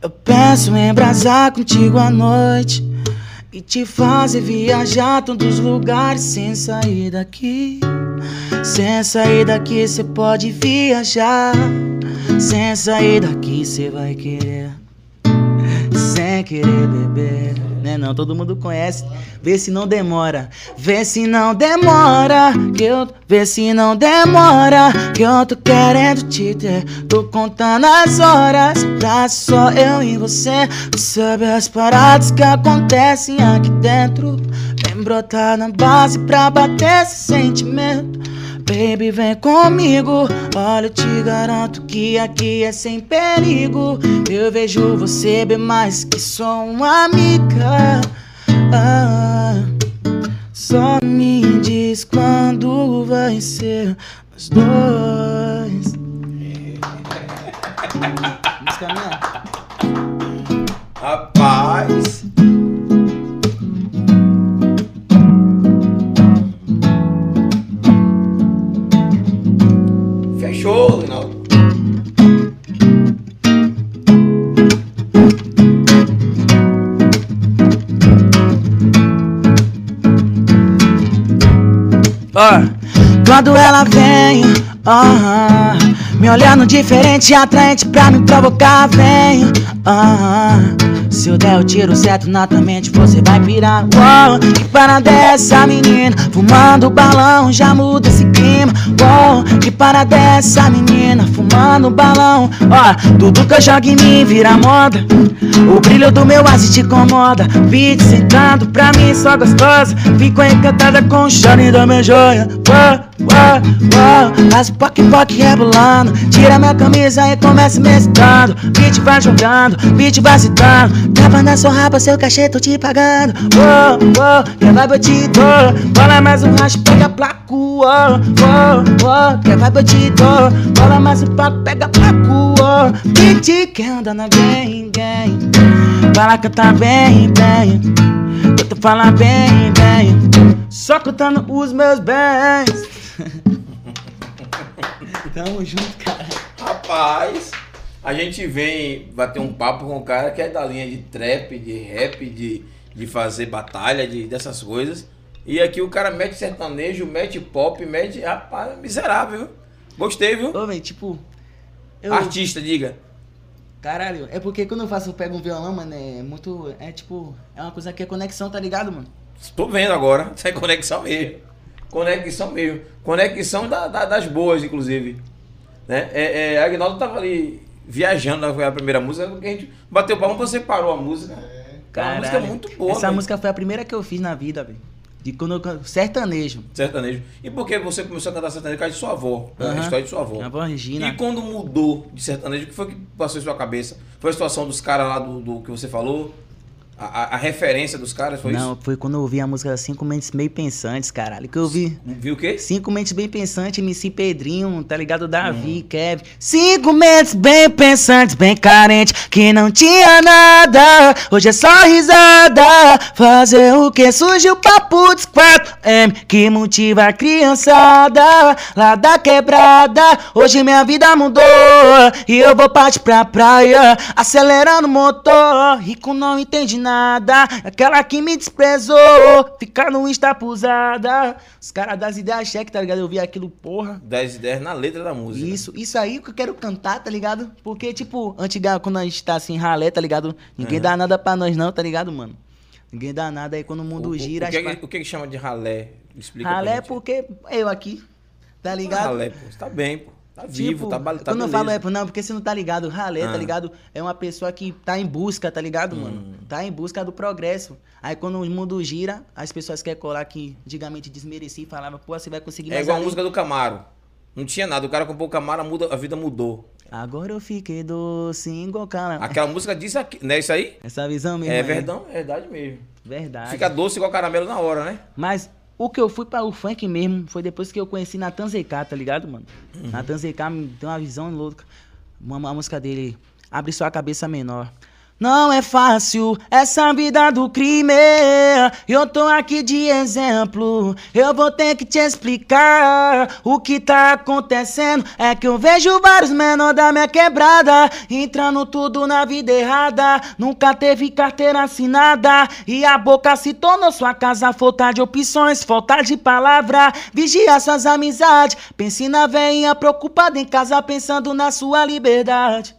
eu penso em embrasar contigo à noite. E te fazer viajar todos os lugares sem sair daqui. Sem sair daqui cê pode viajar. Sem sair daqui cê vai querer. Querer beber. Né não, todo mundo conhece. Vê se não demora. Vê se não demora. Que eu. Vê se não demora. Que eu tô querendo te ter. Tô contando as horas. Pra só eu e você. Sabe as paradas que acontecem aqui dentro. Vem brotar na base pra bater esse sentimento. Baby, vem comigo. Olha, eu te garanto que aqui é sem perigo. Eu vejo você bem mais que só uma amiga. Ah, só me diz quando vai ser os dois. Rapaz! Ó, quando ela vem, aham, me olhando diferente, atraente pra me provocar, vem, aham. Se eu der o tiro certo na tua mente, você vai pirar. Uou, que parada é essa menina? Fumando balão, já muda esse clima. Uou, que parada é essa menina? Fumando balão. Ó, tudo que eu jogo em mim vira moda. O brilho do meu aço te incomoda. Vídeo sentado pra mim, só gostosa. Fico encantada com o shine da minha joia. Uou, uou, uou. Faz poc poc rebolando. Tira minha camisa e começa me excitando. Beat vai jogando, beat vai citando. Tava na sua rapa, seu cachê, tô te pagando. Uou, uou, quer vibe eu te dou. Bola mais um racho, pega a placa. Uou, uou, uou, quer vibe eu te dou. Bola mais um paco, pega a placa. Uou, beat que anda na gang, gang. Fala que tá bem, bem. Eu tô falando bem, bem. Só contando os meus bens. Tamo junto, cara. Rapaz, a gente vem bater um papo com um cara que é da linha de trap, de rap, de, de fazer batalha, de, dessas coisas. E aqui o cara mete sertanejo, mete pop, mete. Rapaz, miserável, viu? Gostei, viu? Ô, velho, tipo. Eu, Artista, diga. Caralho, é porque quando eu faço, eu pego um violão, mano, é muito. É tipo. É uma coisa que é conexão, tá ligado, mano? Tô vendo agora. Isso é conexão mesmo. Conexão mesmo. Conexão da, da- das boas, inclusive. Né? É, é, Agnaldo tava ali viajando na primeira música, porque a gente bateu palma você parou a música. É uma música muito boa. Essa velho. música foi a primeira que eu fiz na vida, velho. De quando eu can- sertanejo. Sertanejo. E por que você começou a cantar sertanejo? Por causa de sua avó. né? A história de sua avó. Avó Regina. E quando mudou de sertanejo, o que foi que passou em sua cabeça? Foi a situação dos caras lá do, do que você falou? A, a- referência dos caras, foi Não, foi quando eu ouvi a música Cinco Mentes Meio Pensantes, caralho. Que eu vi. isso? Viu o quê? Cinco mentes bem pensantes, MC Pedrinho, tá ligado? Davi, Kevin. Cinco mentes bem pensantes, bem carente, que não tinha nada. Hoje é só risada. Fazer o que surgiu papo dos 4M, que motiva a criançada lá da quebrada. Hoje minha vida mudou e eu vou partir pra praia, acelerando o motor. Rico não entende nada, aquela que me desprezou, ficar no Insta pusada. Os caras das ideias cheque, tá ligado? Eu vi aquilo, porra. 10 ideias na letra da música. Isso, isso aí que eu quero cantar, tá ligado? Porque, tipo, antiga, quando a gente tá assim, ralé, tá ligado? Ninguém dá nada pra nós, não, tá ligado, mano? Ninguém dá nada aí quando o mundo O- o- gira. O, que, as é pa- que- o que que chama de ralé? Explica Ralé é porque eu aqui, tá ligado? Ralé, pô. Você tá bem, pô. Tá vivo, Tipo, tá, tá Quando eu falo é, não, porque você não tá ligado, ralé, Ah. tá ligado? É uma pessoa que tá em busca, tá ligado, Hum. mano? Tá em busca do progresso. Aí quando o mundo gira, as pessoas querem colar que antigamente desmereci e falava, pô, você vai conseguir É mais igual a música do Camaro. Não tinha nada. O cara comprou o Camaro, a, muda, a vida mudou. Agora eu fiquei doce, igual cara. Aquela música diz aqui. Não é isso aí? Essa visão mesmo. É verdade, é verdade mesmo. Verdade. Fica doce igual caramelo na hora, né? Mas o que eu fui para o funk mesmo foi depois que eu conheci Natan ZK, tá ligado, mano? Uhum. Natan ZK me deu uma visão louca. Uma, uma música dele, Abre Sua Cabeça Menor. Não é fácil essa vida do crime. Eu tô aqui de exemplo. Eu vou ter que te explicar o que tá acontecendo. É que eu vejo vários menores da minha quebrada entrando tudo na vida errada. Nunca teve carteira assinada e a boca se tornou sua casa. Falta de opções, falta de palavra. Vigia suas amizades. Pense na veinha preocupada em casa, pensando na sua liberdade.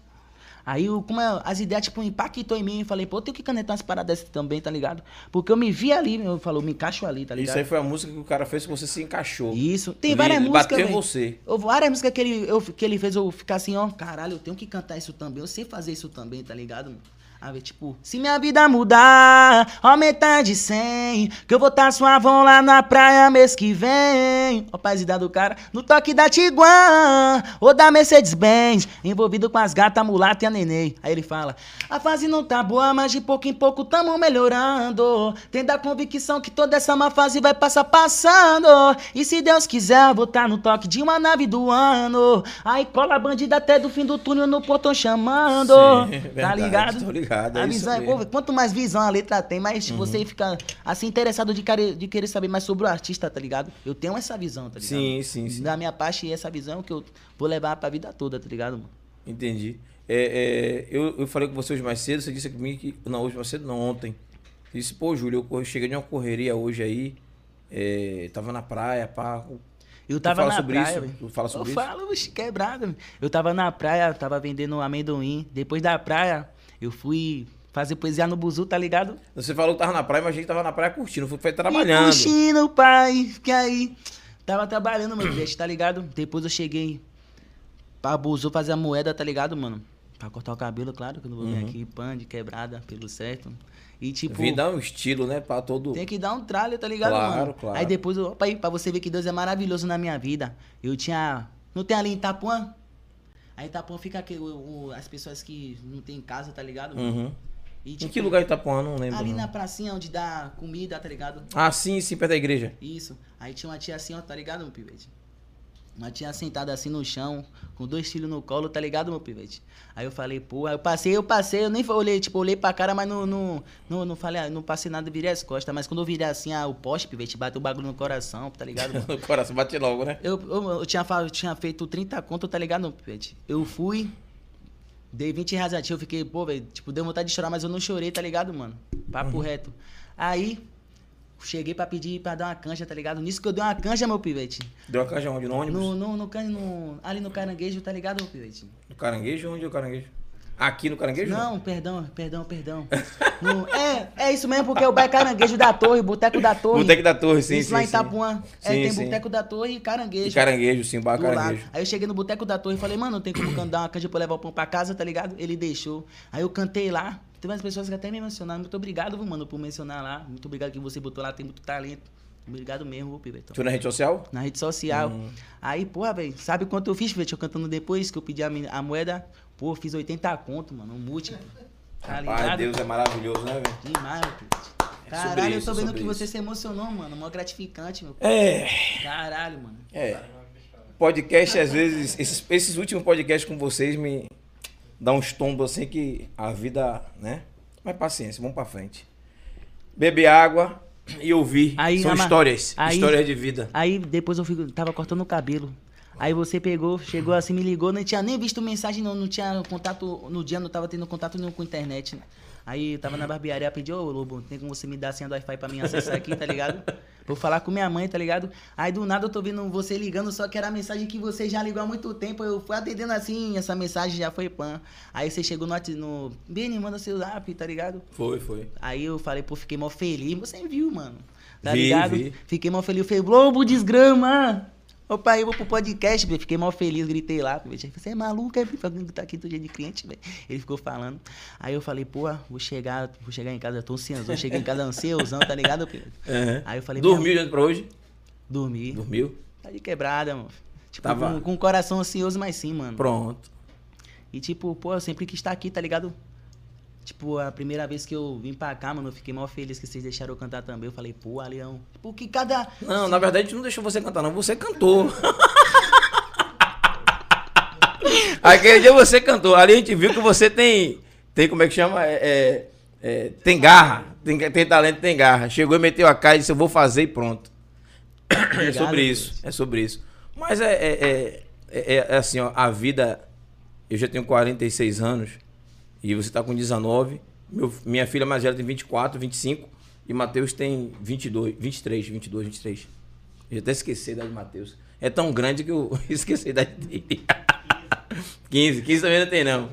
Aí, o- como é, as ideias, tipo, impactou em mim. Eu falei, pô, eu tenho que canetar umas paradas dessas também, tá ligado? Porque eu me vi ali, eu falo, me encaixo ali, tá ligado? Isso aí foi a música que o cara fez que você se encaixou. Isso. Tem Ele várias músicas, Bateu você. Eu- Várias músicas que ele, eu, que ele fez eu ficar assim, ó, caralho, eu tenho que cantar isso também, eu sei fazer isso também, tá ligado? Aí, ver, tipo, se minha vida mudar, aumentar de 100, que eu vou tá suavão lá na praia mês que vem. Ó, paisidade do cara, no toque da Tiguan, ou da Mercedes-Benz, envolvido com as gatas, mulata e a neném. Aí ele fala, a fase não tá boa, mas de pouco em pouco tamo melhorando. Tem da convicção que toda essa má fase vai passar passando. E se Deus quiser, eu vou tá no toque de uma nave do ano. Aí cola a bandida até do fim do túnel no portão chamando. Sim, tá verdade, ligado? Tô ligado, é A visão é. Uhum. quanto mais visão a letra tem, mais você fica assim interessado de, care- de querer saber mais sobre o artista, tá ligado? Eu tenho essa visão, tá ligado? Sim, sim, sim. Da minha parte, essa visão que eu vou levar pra vida toda, tá ligado, mano? Entendi. É, é, eu, eu falei com você hoje mais cedo, você disse comigo que. Não, hoje mais cedo não, ontem. Você disse, pô, Júlio, eu cheguei de uma correria hoje aí. é, tava na praia, pá. Eu tava na sobre praia, isso? Tu fala sobre eu isso? falo, bicho, quebrado. Eu tava na praia, tava vendendo amendoim. Depois da praia, eu fui fazer poesia no buzu, tá ligado? Você falou que tava na praia, mas a gente tava na praia curtindo, foi, foi E trabalhando. curtindo, pai. Que aí, tava trabalhando, meu peixe, tá ligado? Depois eu cheguei pra buzu fazer a moeda, tá ligado, mano? Pra cortar o cabelo, claro, que eu não vou vir aqui, pan de quebrada, pelo certo. E tipo... Vim dar um estilo, né? Pra todo. Tem que dar um tralho, tá ligado, Claro, mano? claro. Aí depois, eu- opa aí, pra você ver que Deus é maravilhoso na minha vida. Eu tinha. Não tem ali em Itapuã? Aí em Itapuã fica aquele, o- o- as pessoas que não tem casa, tá ligado? Uhum. E, Em tipo, que lugar Itapuã? Não lembro. Ali não. na pracinha onde dá comida, tá ligado? Ah, sim, sim, perto da igreja. Isso. Aí tinha uma tia assim, ó, tá ligado, meu pivete? Uma tia sentada assim no chão, com dois filhos no colo, tá ligado, meu pivete? Aí eu falei, pô, aí eu passei, eu passei, eu nem olhei, tipo, olhei pra cara, mas não, não, não, não falei, ah, não passei nada, virei as costas. Mas quando eu virei assim, ah, o poste, pivete, bateu o bagulho no coração, tá ligado? No coração, bate logo, né? Eu, eu, eu tinha, eu tinha feito 30 conto, tá ligado, meu pivete? Eu fui, dei 20 reais a tia, eu fiquei, pô, velho, tipo, deu vontade de chorar, mas eu não chorei, tá ligado, mano? Papo Uhum. reto. Aí, cheguei pra pedir pra dar uma canja, tá ligado? Nisso que eu dei uma canja, meu pivete. Deu uma canja onde? No ônibus? No, no, no, no- ali no caranguejo, tá ligado, meu pivete? No caranguejo? Onde é o caranguejo? Aqui no caranguejo? Não, perdão, perdão, perdão. No- é, é isso mesmo, porque é o bairro Caranguejo da Torre, Boteco da Torre. Boteco da Torre, sim, Isso sim, lá em sim. Itapuã. É, Sim, tem sim. Boteco da Torre e Caranguejo. E caranguejo, sim, bar do lado. caranguejo. Aí eu cheguei no Boteco da Torre e falei, mano, tem como dar uma canja pra eu levar o pão pra casa, tá ligado? Ele deixou. Aí eu cantei lá. Tem umas pessoas que até me mencionaram. Muito obrigado, mano, por mencionar lá. Muito obrigado que você botou lá, tem muito talento. Obrigado mesmo, Pivetão. Tu na rede social? Na rede social. Hum. Aí, porra, velho, sabe quanto eu fiz, Pivete? Eu cantando depois que eu pedi a, a moeda. Pô, fiz 80 conto, mano, um múltiplo. Tá ligado? Deus é maravilhoso, né, velho? Demais, Pivete. sobre Caralho, eu isso, tô vendo que você isso. se emocionou, mano. Mó gratificante, meu. É. Caralho, mano. É. Podcast, às vezes, esses, esses últimos podcasts com vocês me dão uns tombos assim que a vida, né? Mas paciência, vamos pra frente. Beber água e ouvir. Aí, São histórias. aí- histórias de vida. Aí depois eu fico, tava cortando o cabelo. Aí você pegou, chegou assim, me ligou, não tinha nem visto mensagem, não, não tinha contato, no dia não tava tendo contato nenhum com a internet. né? Aí tava na barbearia, pedi, ô Lobo, tem como você me dar a senha do Wi-Fi pra mim acessar aqui, tá ligado? Vou falar com minha mãe, tá ligado? Aí do nada eu tô vendo você ligando, só que era a mensagem que você já ligou há muito tempo. Eu fui atendendo assim, essa mensagem já foi pan. Aí você chegou no, no Beni, manda seu zap, tá ligado? Foi, foi. Aí eu falei, pô, fiquei mó feliz. Você viu, mano. Tá Vi, ligado? vi. Fiquei mó feliz. Eu falei, Globo desgrama. Opa, eu vou pro podcast, velho. Fiquei mó feliz, gritei lá. Você é maluco, é? Tá aqui todo dia de cliente, velho. Ele ficou falando. Aí eu falei, pô, vou chegar, vou chegar em casa, eu tô ansioso. Cheguei em casa ansiosão, tá ligado, Pedro? Uhum. Aí eu falei, Dormiu de pra hoje? Dormi. Dormiu? Tá de quebrada, mano. Tipo, Tava- com, com o coração ansioso, mas sim, mano. Pronto. E tipo, pô, eu sempre quis estar aqui, tá ligado? Tipo, a primeira vez que eu vim pra cá, mano, eu fiquei mó feliz que vocês deixaram eu cantar também. Eu falei, pô, Leão. Porque cada. Não, na verdade a gente não deixou você cantar, não. Você cantou. Aquele dia você cantou. Ali a gente viu que você tem. Tem como é que chama? É, é, é, tem garra. Tem, tem talento, tem garra. Chegou e meteu a cara e disse: Eu vou fazer e pronto. é sobre isso. É sobre isso. Mas é, é, é, é, é assim, ó, a vida. Eu já tenho 46 anos e você tá com 19. Meu, minha filha mais velha tem 24, 25 e Matheus tem 22, 23, 22, 23. Eu até esqueci a idade do Matheus. É tão grande que eu esqueci a idade dele. 15, 15 também não tem não.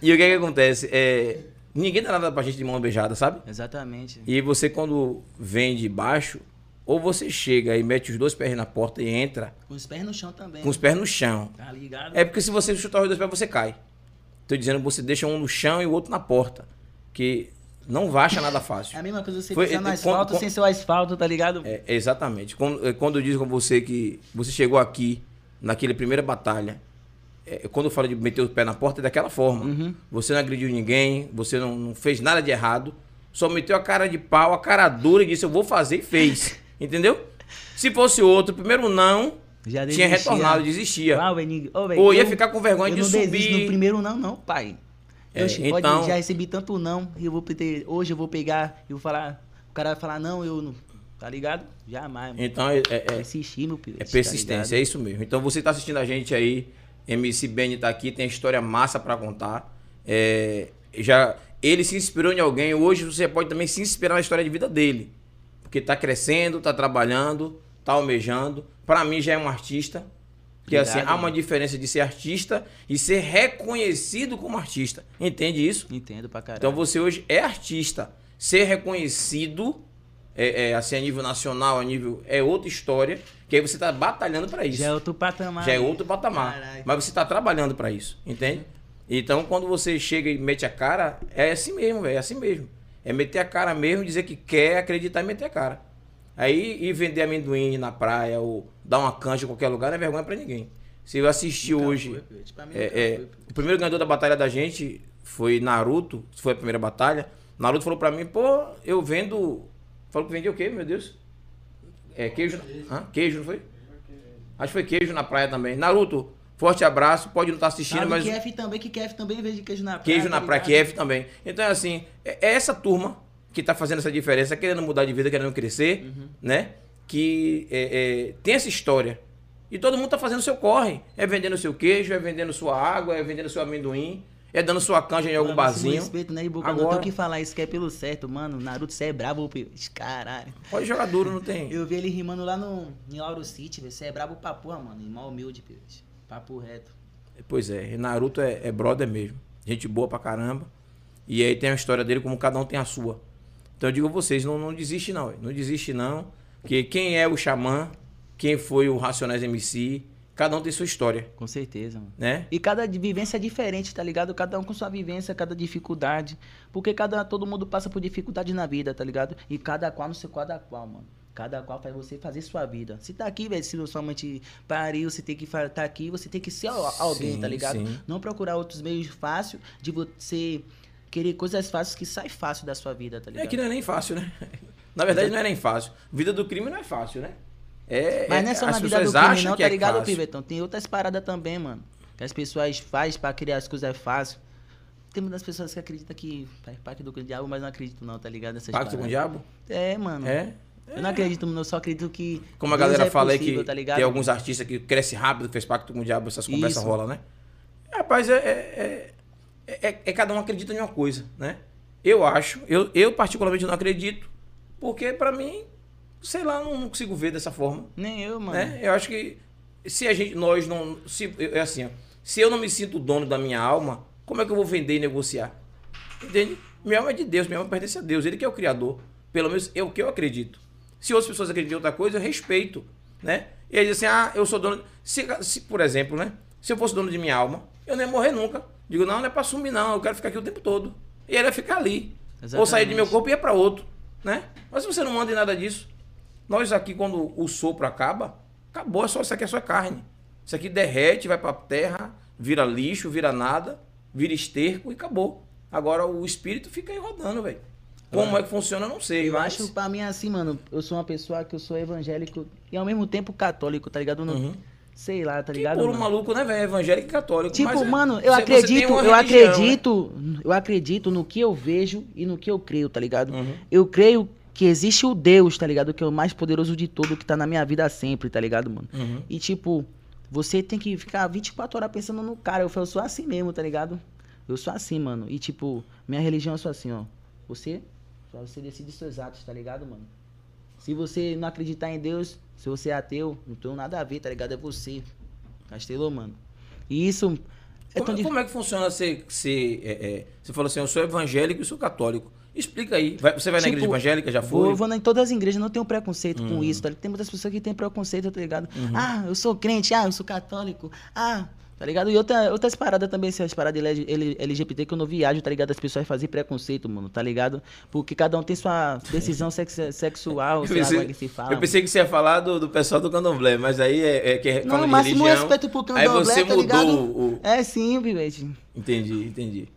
E o que é que acontece? É, ninguém dá nada pra gente de mão beijada, sabe? Exatamente. E você quando vem de baixo, ou você chega e mete os dois pés na porta e entra Com os pés no chão também. com os pés no chão. Tá ligado? É porque se você chutar os dois pés, você cai. Tô dizendo, você deixa um no chão e o outro na porta. Que não vai achar nada fácil. É a mesma coisa você Foi- pisar no é, asfalto com- sem ser o asfalto, tá ligado? É, exatamente. Quando, é, quando eu digo com você que você chegou aqui, naquela primeira batalha, é, quando eu falo de meter o pé na porta, é daquela forma. Uhum. Você não agrediu ninguém, você não, não fez nada de errado, só meteu a cara de pau, a cara dura e disse: Eu vou fazer e fez. Entendeu? Se fosse outro, primeiro não, Já tinha retornado, desistia. Ah, velho, Ou ia ficar com vergonha de não subir. no primeiro não, não, pai. É, Eu che- pode- então- já recebi tanto não, eu vou ter, hoje eu vou pegar, eu vou falar, o cara vai falar não, eu não, tá ligado? Jamais, mano. Então é, é- é- Persistir, meu filho. É persistência, é isso mesmo. Então você tá assistindo a gente aí, MC Benny tá aqui, tem história massa pra contar. É, já ele se inspirou em alguém, hoje você pode também se inspirar na história de vida dele. Porque tá crescendo, tá trabalhando, tá almejando. Pra mim já é um artista. Porque Obrigado, assim, há uma diferença de ser artista e ser reconhecido como artista. Entende isso? Entendo pra caralho. Então você hoje é artista. Ser reconhecido é, é, assim, a nível nacional, a nível. É outra história. Que aí você tá batalhando pra isso já é outro patamar. já é outro patamar. Caralho. Mas você está trabalhando para isso, entende? Então, quando você chega e mete a cara, é assim mesmo, velho, é assim mesmo. É meter a cara mesmo, dizer que quer, acreditar e meter a cara. Aí, ir vender amendoim na praia ou dar uma canja em qualquer lugar não é vergonha para ninguém. Se eu assistir Nunca hoje, foi, mim é, é, o primeiro ganhador da batalha da gente foi Naruto, foi a primeira batalha. Naruto falou pra mim, pô, eu vendo. Falou que vendia o quê, meu Deus? É queijo. Hã? Queijo, não foi? Acho que foi queijo na praia também. Naruto, forte abraço. Pode não estar assistindo, Sabe mas Kef também, que Kef também vende queijo na praia. queijo na tá praia? Kiev também. Então, é assim, é essa turma que tá fazendo essa diferença, querendo mudar de vida, querendo crescer, Uhum. né? Que é, é, tem essa história. E todo mundo tá fazendo o seu corre. É vendendo seu queijo, é vendendo sua água, é vendendo seu amendoim, é dando sua canja em algum Mano, barzinho. respeito, né, Ibuca? Não Agora- tenho que falar isso que é pelo certo, mano. Naruto, você é brabo. Caralho. Pode jogar duro, não tem. Eu vi ele rimando lá no, em Lauro City. Você é brabo pra porra, mano. Irmão humilde, filho. Papo reto. Pois é, Naruto é, é brother mesmo. Gente boa pra caramba. E aí tem a história dele como cada um tem a sua. Então eu digo a vocês, não, não desiste não. Não desiste não. Porque quem é o Xamã, quem foi o Racionais MC, cada um tem sua história, Com certeza, mano. né? E cada vivência é diferente, tá ligado? Cada um com sua vivência, cada dificuldade. Porque cada, todo mundo passa por dificuldade na vida, tá ligado? E cada qual no seu cada qual, mano. Cada qual faz você fazer sua vida. Se tá aqui, velho, se sua mãe te pariu, você tem que estar tá aqui, você tem que ser al- alguém, Sim, tá ligado? sim. Não procurar outros meios fáceis de você querer coisas fáceis que sai fácil da sua vida, tá ligado? É que não é nem fácil, né? Na verdade não é nem fácil. Vida do crime não é fácil, né? É, Mas não é só na vida do crime, não, tá é ligado, fácil. Pivetão? Tem outras paradas também, mano. Que as pessoas fazem pra criar as coisas fácil. Tem muitas pessoas que acreditam que faz parte do diabo, mas não acredito não, tá ligado? Nessas Pacto com o paradas. diabo? É, mano. É. Eu não acredito, eu só acredito que. Como a Deus galera é fala aí que tá tem alguns artistas que crescem rápido, fez pacto com o diabo, essas conversas rolam, né? Rapaz, é, é, é, é- é cada um acredita em uma coisa, né? Eu acho, eu, eu particularmente não acredito, porque pra mim, sei lá, não, não consigo ver dessa forma, Nem eu, mano. né? Eu acho que se a gente, nós não, se, é assim, ó, se eu não me sinto dono da minha alma, como é que eu vou vender e negociar? Entende? Minha alma é de Deus, minha alma pertence a Deus, Ele que é o Criador. Pelo menos é o que eu acredito. Se outras pessoas acreditam em outra coisa, eu respeito, né? E aí assim, ah, eu sou dono... Se, se, por exemplo, né? Se eu fosse dono de minha alma, eu não ia morrer nunca. Digo, não, não é pra sumir não, eu quero ficar aqui o tempo todo. E ele ia ficar ali. Ou sair de meu Exatamente. corpo e ia pra outro, né? Mas se você não manda em nada disso, nós aqui, quando o sopro acaba, acabou, é só, isso aqui é só carne. Isso aqui derrete, vai pra terra, vira lixo, vira nada, vira esterco e acabou. Agora o espírito fica aí rodando, velho. Como é que funciona, eu não sei. Eu mas- acho, pra mim, assim, mano, eu sou uma pessoa que eu sou evangélico e ao mesmo tempo católico, tá ligado? Uhum. Sei lá, tá Que ligado? mano? maluco, né, velho? Evangélico e católico. Tipo, mas é- mano, eu acredito, eu religião, né? acredito, eu acredito no que eu vejo e no que eu creio, tá ligado? Uhum. Eu creio que existe o Deus, tá ligado? Que é o mais poderoso de todo, que tá na minha vida sempre, tá ligado, mano? Uhum. E tipo, você tem que ficar 24 horas pensando no cara. Eu falo, eu sou assim mesmo, tá ligado? Eu sou assim, mano. E tipo, minha religião eu sou assim, ó. Você, só você decide seus atos, tá ligado, mano? Se você não acreditar em Deus, se você é ateu, não tem nada a ver, tá ligado? É você. Castelou, mano. E isso é Como, difícil. como é que funciona ser. ser é, é, você falou assim, eu sou evangélico e sou católico. Explica aí. Vai- você vai na Tipo, igreja evangélica? Já foi? eu vou em todas as igrejas, não tenho preconceito Uhum. com isso, tá ligado? Tem muitas pessoas que têm preconceito, tá ligado? Ah, eu sou crente, ah, eu sou católico, ah, tá ligado? E outra, outras paradas também, essas paradas L- L- LGBT que eu não viajo, tá ligado? As pessoas fazem preconceito, mano, tá ligado? Porque cada um tem sua decisão sex- sexual, sei lá pensei, como é que se fala. eu pensei que você ia falar do, do pessoal do candomblé, mas aí é, é que é Não, máximo religião. respeito pro Aí candomblé, você tá mudou o, É sim, Vivete. Entendi, entendi.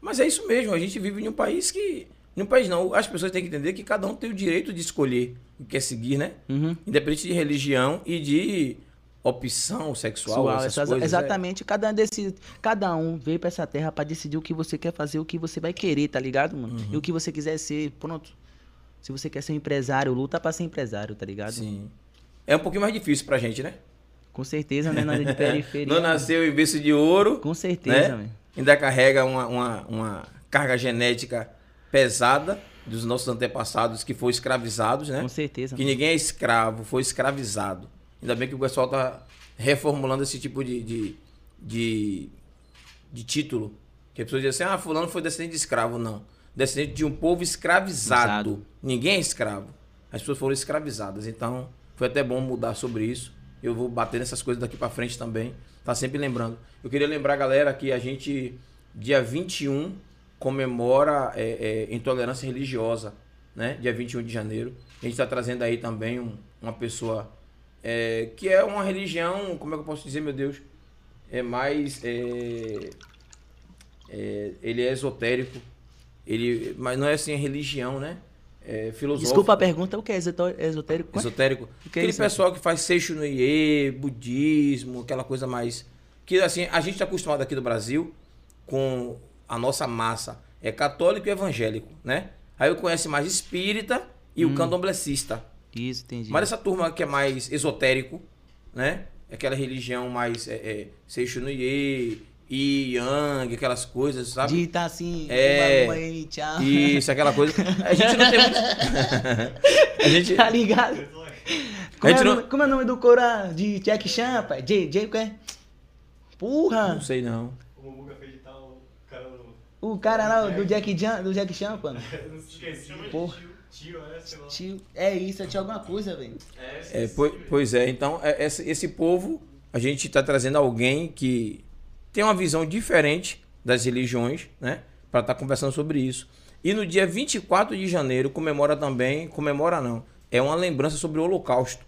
Mas é isso mesmo, a gente vive em um país que. Em um país não, as pessoas têm que entender que cada um tem o direito de escolher o que quer seguir, né? Uhum. Independente de religião e de opção sexual, essas essas- coisas. é. exatamente, cada um decide, cada um veio pra essa terra pra decidir o que você quer fazer, o que você vai querer, tá ligado, mano? Uhum. E o que você quiser ser, pronto. Se você quer ser um empresário, luta pra ser empresário, tá É, ligado? sim. É um pouquinho mais difícil pra gente, né? Com certeza, né? Na área de periferia. Não nasceu em berço de ouro. Com certeza, né? Ainda carrega uma, uma, uma carga genética pesada dos nossos antepassados que foram escravizados, né? Com certeza. Que ninguém é escravo, foi escravizado. Ainda bem que o pessoal tá reformulando esse tipo de, de, de, de título. Que as pessoas dizem assim, ah, fulano foi descendente de escravo. Não. Descendente de um povo escravizado. Exato. Ninguém é escravo. As pessoas foram escravizadas. Então, foi até bom mudar sobre isso. Eu vou bater nessas coisas daqui pra frente também. Tá sempre lembrando. Eu queria lembrar, galera, que a gente, dia 21, comemora é, é, intolerância religiosa, né? Dia 21 de janeiro. A gente tá trazendo aí também um- uma pessoa é, que é uma religião, como é que eu posso dizer, meu Deus? É mais. é, é, ele é esotérico. Ele, mas não é assim religião, né? É filosófico. Desculpa a pergunta, o que é esotérico? Qual é? Esotérico. O que é Aquele isso? pessoal que faz Seixo no Iê, budismo, aquela coisa mais. Que assim, a gente está acostumado aqui no Brasil com a nossa massa. É católico e evangélico, né? Aí eu conheço mais espírita e Hum. o candomblessista. Isso, entendi. Mas essa turma que é mais esotérico, né? Aquela religião mais é, é, Seixo no Iê, Yi, Yang, aquelas coisas, sabe? De tá assim, É. aí, tchau. Isso, aquela coisa. A gente não tem muito. a gente. Tá ligado? Como, gente é, o não- nome, como é o nome do Cora de Jack Chan, pai? J, J, qual é? Porra! Não sei não. O Muga fez de tal, o cara. O cara lá do Jack Chan, do Jack Chan, mano. Porra. Tio, é, sei lá. Tio, é isso, é tio alguma coisa, velho. É, pois, pois é, então é, esse, esse povo, a gente está trazendo alguém que tem uma visão diferente das religiões, né? Para estar conversando sobre isso. E no dia 24 de janeiro comemora também, comemora não, é uma lembrança sobre o Holocausto.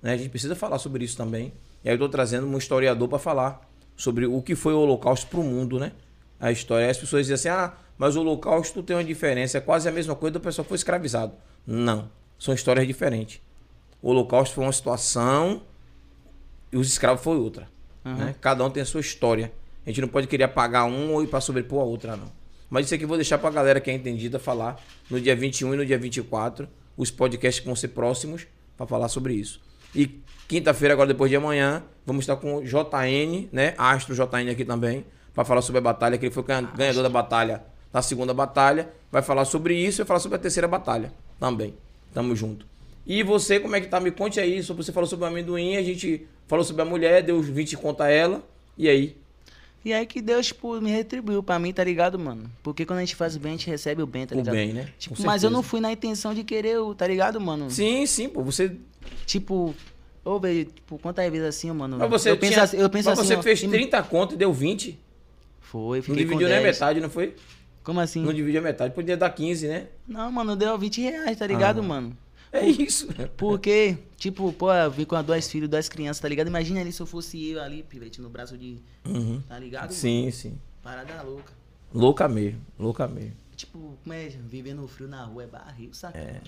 Né? A gente precisa falar sobre isso também. E aí eu estou trazendo um historiador para falar sobre o que foi o Holocausto para o mundo, né? A história. Aí As pessoas dizem assim, ah, mas o Holocausto tem uma diferença, é quase a mesma coisa do pessoal que foi escravizado. Não, são histórias diferentes. O Holocausto foi uma situação e os escravos foi outra. Aham. né? Cada um tem a sua história. A gente não pode querer apagar um ou ir para sobrepor a outra, não. Mas isso aqui eu vou deixar para a galera que é entendida falar no dia 21 e no dia 24. Os podcasts que vão ser próximos para falar sobre isso. E quinta-feira, agora depois de amanhã, vamos estar com o JN, né? Astro JN aqui também, para falar sobre a batalha, que ele foi ganha- ganhador da batalha, da segunda batalha. Vai falar sobre isso e vai falar sobre a terceira batalha também. Tamo junto. E você, como é que tá? Me conte aí. Você falou sobre o amendoim, a gente falou sobre a mulher, deu os 20 conta a ela. E aí? E aí que Deus, tipo, me retribuiu pra mim, tá ligado, mano? Porque quando a gente faz o bem, a gente recebe o bem, tá O ligado? bem, né? Tipo, Com mas eu não fui na intenção de querer, o- tá ligado, mano? Sim, sim, pô. Você. Tipo, ô, velho, tipo, quantas vezes assim, mano? Mas você, eu penso tinha- assim, eu penso mas assim, você ó, fez im- 30 conto e deu 20. Foi, Não fiquei com dividiu nem a 10. metade, não foi? Como assim? Não dividiu a metade. Podia dar 15, né? Não, mano, deu 20 reais, tá ligado, Ah. mano? É isso. Porque, tipo, pô, eu vim com dois filhos, duas crianças, tá ligado? Imagina ali se eu fosse eu ali, pivete, no braço de. Uhum. Tá ligado? Sim, sim. Parada louca. Louca mesmo, louca mesmo. Tipo, como é viver no frio na rua é barril, saca? É.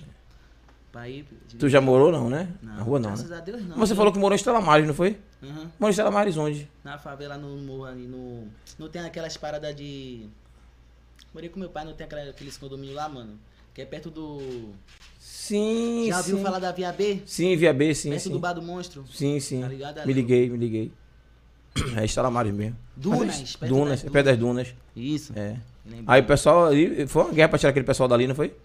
Pra ir. Tu já morou não, né? Não, Na rua não, graças né? a Deus não. Você falou que morou em Estrela Mares, não foi? Aham. Morou em Estrela Mares onde? Na favela, no morro ali, no. Não tem aquelas paradas de. Morei com meu pai, não tem aquela, aqueles condomínios lá, mano. Que é perto do. Sim, Já sim. ouviu falar da Via B? Sim, Via B, sim, perto sim. do Bar do Monstro? Sim, sim. Tá ligado ali? Me liguei, me liguei. É Estrela Mares mesmo. Dunas, Mas perto Dunas, das perto das Dunas. Isso. É. Aí o pessoal ali, foi uma guerra pra tirar aquele pessoal dali, não foi?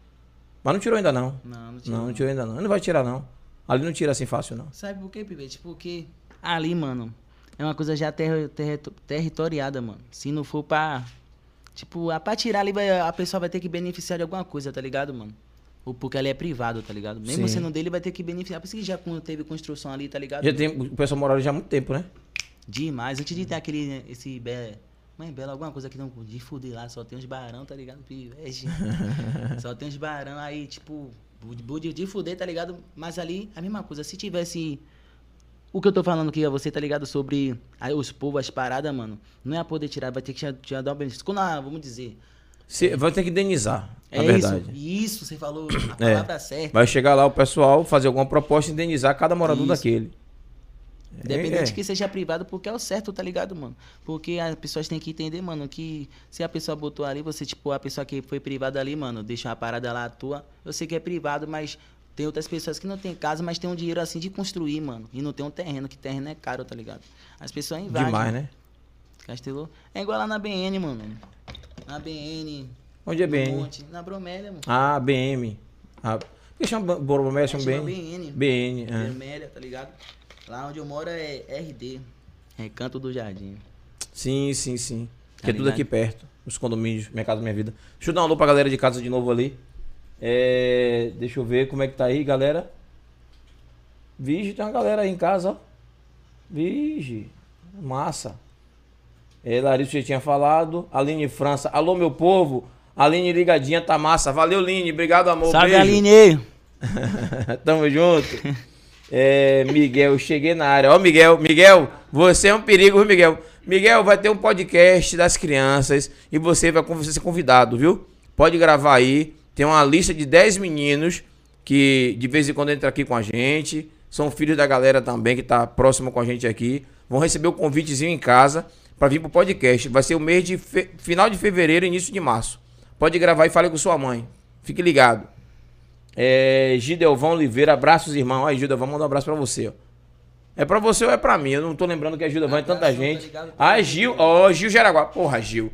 Mas não tirou ainda não. Não, não tinha. Não, não tirou ainda não. Não vai tirar não. Ali não tira assim fácil não. Sabe por quê, Pivete? Porque ali, mano, é uma coisa já terri terri territoriada, mano. Se não for pra. Tipo, a- pra tirar ali, vai- a pessoa vai ter que beneficiar de alguma coisa, tá ligado, mano? Ou porque ali é privado, tá ligado? Mesmo Sim. sendo dele, vai ter que beneficiar. Por isso que já teve construção ali, tá ligado? Já tem, o pessoal mora ali já há muito tempo, né? Demais. Antes de ter aquele. Esse. Be... Mãe Bela, alguma coisa que não de fuder lá, só tem uns barão, tá ligado? Pivete. só tem uns barão aí, tipo. de fuder, tá ligado? Mas ali, a mesma coisa. Se tivesse. O que eu tô falando aqui a você, tá ligado? Sobre aí os povos, as paradas, mano. Não ia poder tirar, vai ter que já, já dar um benefício. Quando, a- vamos dizer. Você vai ter que indenizar, É verdade. isso. Isso, você falou a É. palavra certa. Vai chegar lá o pessoal, fazer alguma proposta e indenizar cada morador Isso. daquele. Independente É. que seja privado, porque é o certo, tá ligado, mano? Porque as pessoas têm que entender, mano, que se a pessoa botou ali, você, tipo, a pessoa que foi privada ali, mano, deixa uma parada lá à tua. Eu sei que é privado, mas tem outras pessoas que não tem casa, mas tem um dinheiro assim de construir, mano. E não tem um terreno, que terreno é caro, tá ligado? As pessoas invadem. Demais, né? Castelô. É igual lá na BN, mano. Na BN. Onde é BN? Monte, na Bromélia, mano. Ah, BM. Ah, por que chama Boromé? Chama BN? BN. BN, é. Vermelha, tá ligado? Lá onde eu moro é RD. Recanto do Jardim. Sim, sim, sim. Tá que é tudo aqui perto. Os condomínios, Minha Casa Minha Vida. Deixa eu dar um alô pra galera de casa de novo ali. É, deixa eu ver como é que tá aí, galera. Vige, tem uma galera aí em casa, ó. Vige. Massa. É, Larissa já tinha falado. Aline França. Alô, meu povo. Aline ligadinha, tá massa. Valeu, Line. Obrigado, amor. Salve, Beijo. Aline! Tamo junto. É, Miguel, cheguei na área. Ó, Miguel, Miguel, você é um perigo, viu, Miguel? Miguel, vai ter um podcast das crianças e você vai ser convidado, viu? Pode gravar aí. Tem uma lista de 10 meninos que de vez em quando entram aqui com a gente. São filhos da galera também que tá próximo com a gente aqui. Vão receber o convitezinho em casa para vir pro podcast. Vai ser o mês de fe- final de fevereiro, início de março. Pode gravar e fale com sua mãe. Fique ligado. É, Gidelvão Oliveira, abraços, irmão. Aí, Gidelvão, manda um abraço pra você, ó. É pra você ou é pra mim? Eu não tô lembrando que é Gidelvão, é tanta Abração, tá gente. Ah, Gil, ó, Gil Jaraguá. Porra, Gil.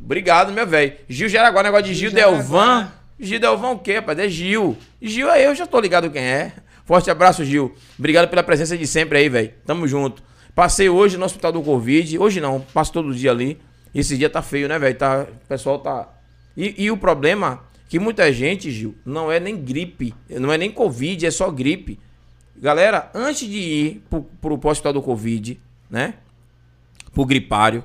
Obrigado, meu velho. Gil Jaraguá, negócio de Gil Gil. Delvan. Gidelvão o quê, rapaz? É Gil. Gil é eu, já tô ligado quem é. Forte abraço, Gil. Obrigado pela presença de sempre aí, velho. Tamo junto. Passei hoje no hospital do Covid. Hoje não, passo todo dia ali. Esse dia tá feio, né, velho? Tá, o pessoal tá. E, e o problema que muita gente, Gil, não é nem gripe, não é nem Covid, é só gripe. Galera, antes de ir pro, pro hospital do Covid, né? Pro gripário,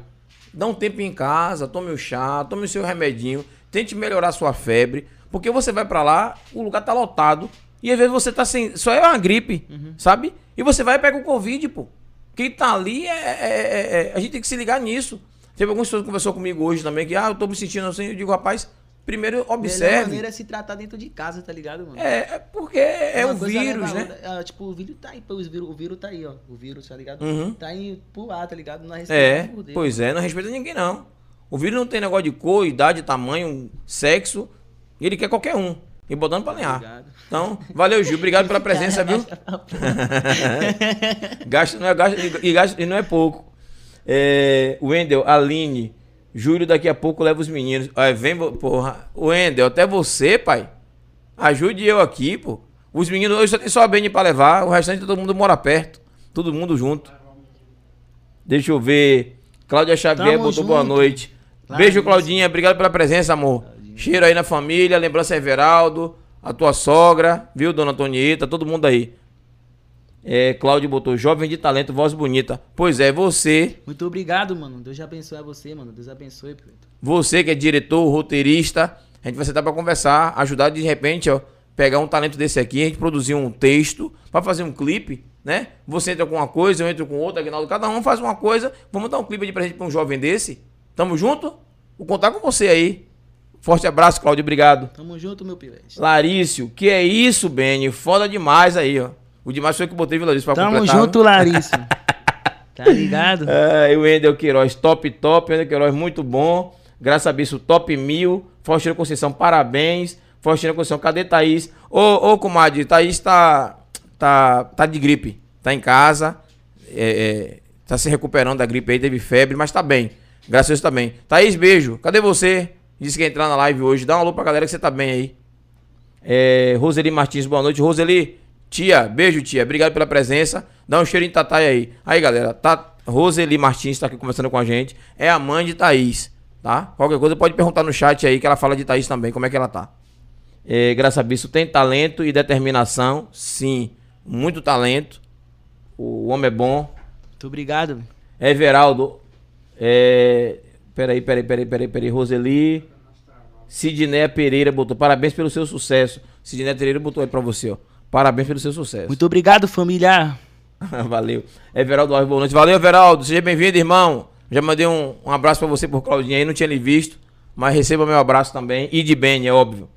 dá um tempo em casa, tome o chá, tome o seu remedinho, tente melhorar sua febre, porque você vai pra lá, o lugar tá lotado, e às vezes você tá sem. Só é uma gripe, sabe? E você vai e pega o Covid, pô. Quem tá ali é, é- é- é- A gente tem que se ligar nisso. Teve algumas pessoas que conversou comigo hoje também, que, ah, eu tô me sentindo assim. Eu digo, rapaz, primeiro Melhor observe. maneira é se tratar dentro de casa, tá ligado, mano? É, é porque é um coisa vírus, a né? tipo, o vírus tá aí, o vírus, o vírus tá aí, ó. O vírus, tá ligado? Uhum. Tá aí pro ar, tá ligado? Não É, respeita por Deus. pois é, não respeita ninguém não. O vírus não tem negócio de cor, idade, tamanho, sexo. Ele quer qualquer um. E botando pra lenhar. Obrigado. Então, valeu, Gil. Obrigado pela presença, viu? Gasto não é gasto e, gasto, e não é pouco. É, Wendel, Aline, Júlio daqui a pouco leva os meninos. Aí vem, porra. Wendel, até você, pai. Ajude eu aqui, pô. Os meninos hoje só tem só a Beni pra levar, o restante todo mundo mora perto. Todo mundo junto. Deixa eu ver. Cláudia Xavier Tamo botou boa junto. noite. Lá Beijo. Claudinha. Obrigado pela presença, amor. Cheiro aí na família. Lembrança Everaldo. A tua sogra, viu, dona Antonieta? Todo mundo aí. É, Cláudio botou jovem de talento, voz bonita. Pois é, você, Muito obrigado, mano. Deus abençoe a você, mano. Deus abençoe, Pedro. você que é diretor, roteirista, a gente vai sentar pra conversar, ajudar de repente, ó, pegar um talento desse aqui, a gente produzir um texto pra fazer um clipe, né? Você entra com uma coisa, eu entro com outra, Aguinaldo, cada um faz uma coisa. Vamos dar um clipe de presente pra um jovem desse? Tamo junto? Vou contar com você aí. Forte abraço, Cláudio, obrigado. Tamo junto, meu pivete. Larício, que é isso, Benny? Foda demais aí, ó. O demais foi que eu botei, viu, Larício, pra Tamo completar. junto, Larissa. tá ligado? É, e o Wendel Queiroz, top, top. Wendel Queiroz, muito bom. Graças a Bicho, top mil. Faustina Conceição, parabéns. Faustina Conceição, cadê Thaís? Ô, ô, comadre, Thaís tá, tá, tá de gripe. Tá em casa. É, é, tá se recuperando da gripe aí, teve febre, mas tá bem. Graças a Deus tá bem. Thaís, beijo. Cadê você? Disse que ia entrar na live hoje. Dá um alô pra galera que você tá bem aí. É, Roseli Martins, boa noite. Roseli, tia, beijo, tia. Obrigado pela presença. Dá um cheirinho de Tatai aí. Aí, galera, tá, Roseli Martins tá aqui conversando com a gente. É a mãe de Thaís, tá? Qualquer coisa pode perguntar no chat aí que ela fala de Thaís também, como é que ela tá. É, graças a Bispo, tem talento e determinação? Sim, muito talento. O homem é bom. Muito obrigado. Everaldo, é... Peraí, peraí, peraí, peraí, peraí. Roseli. Sidneia Pereira botou. Parabéns pelo seu sucesso. Sidneia Pereira botou aí pra você, ó. Parabéns pelo seu sucesso. Muito obrigado, família. Valeu. Everaldo Alves, boa noite. Valeu, Everaldo. Seja bem-vindo, irmão. Já mandei um, um abraço pra você por Claudinha aí. Não tinha lhe visto. Mas receba meu abraço também. E de bem, é óbvio.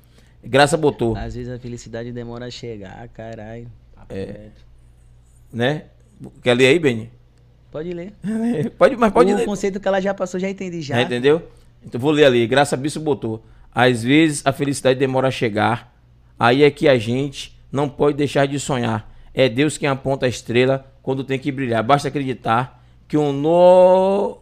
Graça botou. Às vezes a felicidade demora a chegar, caralho. É. Né? Quer ler aí, Beni? Pode ler. Pode, mas pode o ler. conceito que ela já passou, já entendi já. Já entendeu? Então vou ler ali. Graça Bispo botou. Às vezes a felicidade demora a chegar. Aí é que a gente não pode deixar de sonhar. É Deus quem aponta a estrela quando tem que brilhar. Basta acreditar que um no...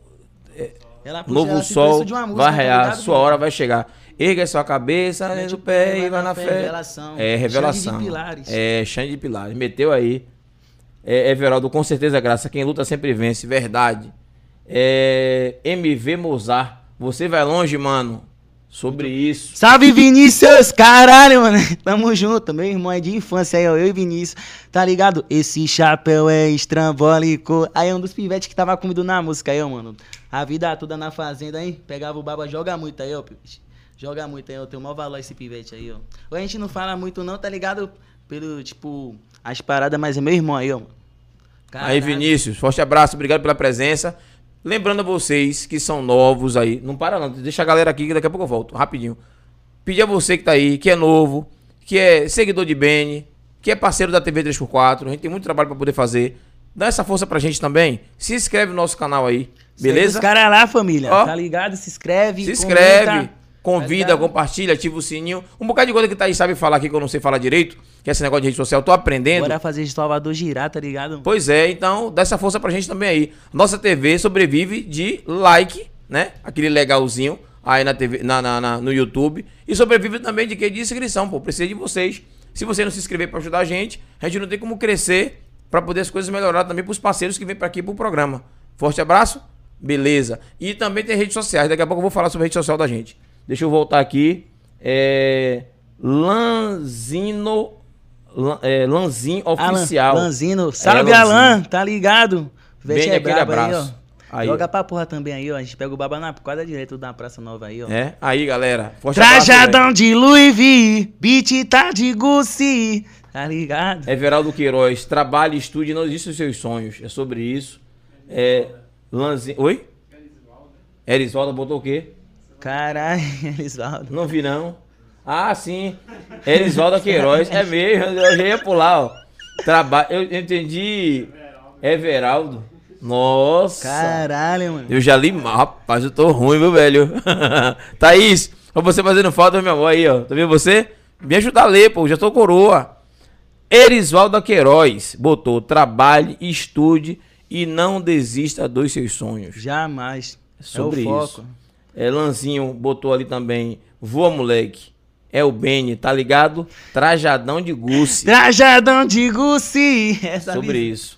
Ela novo ela sol isso de uma música, vai tá rear, ligado, sua hora vai chegar. Erga sua cabeça, o o pé e vai na fé, fé. revelação. É, revelação. Xande de Pilares. É, Xande de Pilares. Meteu aí. É, Everaldo, com certeza, graça. Quem luta sempre vence, verdade. É, MV Mozart. Você vai longe, mano. Sobre isso. Salve Vinícius, caralho, mano. Tamo junto, meu irmão é de infância aí, ó. Eu e Vinícius, tá ligado? Esse chapéu é estrambólico. Aí é um dos pivetes que tava comigo na música aí, ó, mano. A vida toda na fazenda, hein? Pegava o baba, joga muito aí, ó, pivete. Joga muito aí, ó. Tem o maior valor esse pivete aí, ó. A gente não fala muito, não, tá ligado? Pelo, tipo, as paradas, mas é meu irmão aí, ó. mano. Aí, Caralho. Vinícius, forte abraço, obrigado pela presença. Lembrando a vocês que são novos aí, não para não, deixa a galera aqui que daqui a pouco eu volto, rapidinho. Pedir a você que tá aí, que é novo, que é seguidor de Beni, que é parceiro da TV 3x4, a gente tem muito trabalho para poder fazer. Dá essa força pra gente também. Se inscreve no nosso canal aí, Segue beleza? Os caras lá, família. Ó. Tá ligado? Se inscreve. Se inscreve, comenta. Convida, compartilha, ativa o sininho. Um bocado de coisa que tá aí sabe falar aqui que eu não sei falar direito, que é esse negócio de rede social, eu tô aprendendo. Bora fazer de Salvador girar, tá ligado? Pois é, então dá essa força pra gente também aí. Nossa TV sobrevive de like, né? Aquele legalzinho aí na TV, na, na- na- no YouTube. E sobrevive também de quê? De inscrição, pô. Precisa de vocês. Se você não se inscrever pra ajudar a gente, a gente não tem como crescer pra poder as coisas melhorar também pros parceiros que vêm pra aqui pro programa. Forte abraço. Beleza. E também tem redes sociais. Daqui a pouco eu vou falar sobre a rede social da gente. Deixa eu voltar aqui. É. Lanzino. Lan- é, Lanzin Oficial. Alan, Lanzino. Salve, É, Alan, tá ligado? Vete Bem é aquele aí, abraço. ó. Aí, Joga ó. pra porra também aí, ó. A gente pega o baba na quadra direito da Praça Nova aí, ó. É, aí galera. Forte abraço, Trajadão de Louis V, beat tá de Gucci, tá ligado? Everaldo Queiroz, trabalhe, estude, não existe os seus sonhos. É sobre isso. É. Lanzinho. Oi? Erisvaldo botou o quê? Caralho, Elisvaldo. Não vi, não. Ah, sim. Erisvaldo Queiroz. É mesmo, eu já ia pular, ó. Trabalho. Eu entendi. Everaldo. Nossa. Caralho, mano. Eu já li mal, rapaz, eu tô ruim, meu velho. Thaís, pra você fazendo falta, meu amor, aí, ó. Tá vendo você? Me ajuda a ler, pô, já tô coroa. Erisvaldo Queiroz botou: trabalhe, estude e não desista dos seus sonhos. Jamais. Sobre é o isso. É, Lanzinho botou ali também: voa, moleque. É o Beni, tá ligado? Trajadão de Gucci. Trajadão de Gucci. Essa Sobre visão. isso.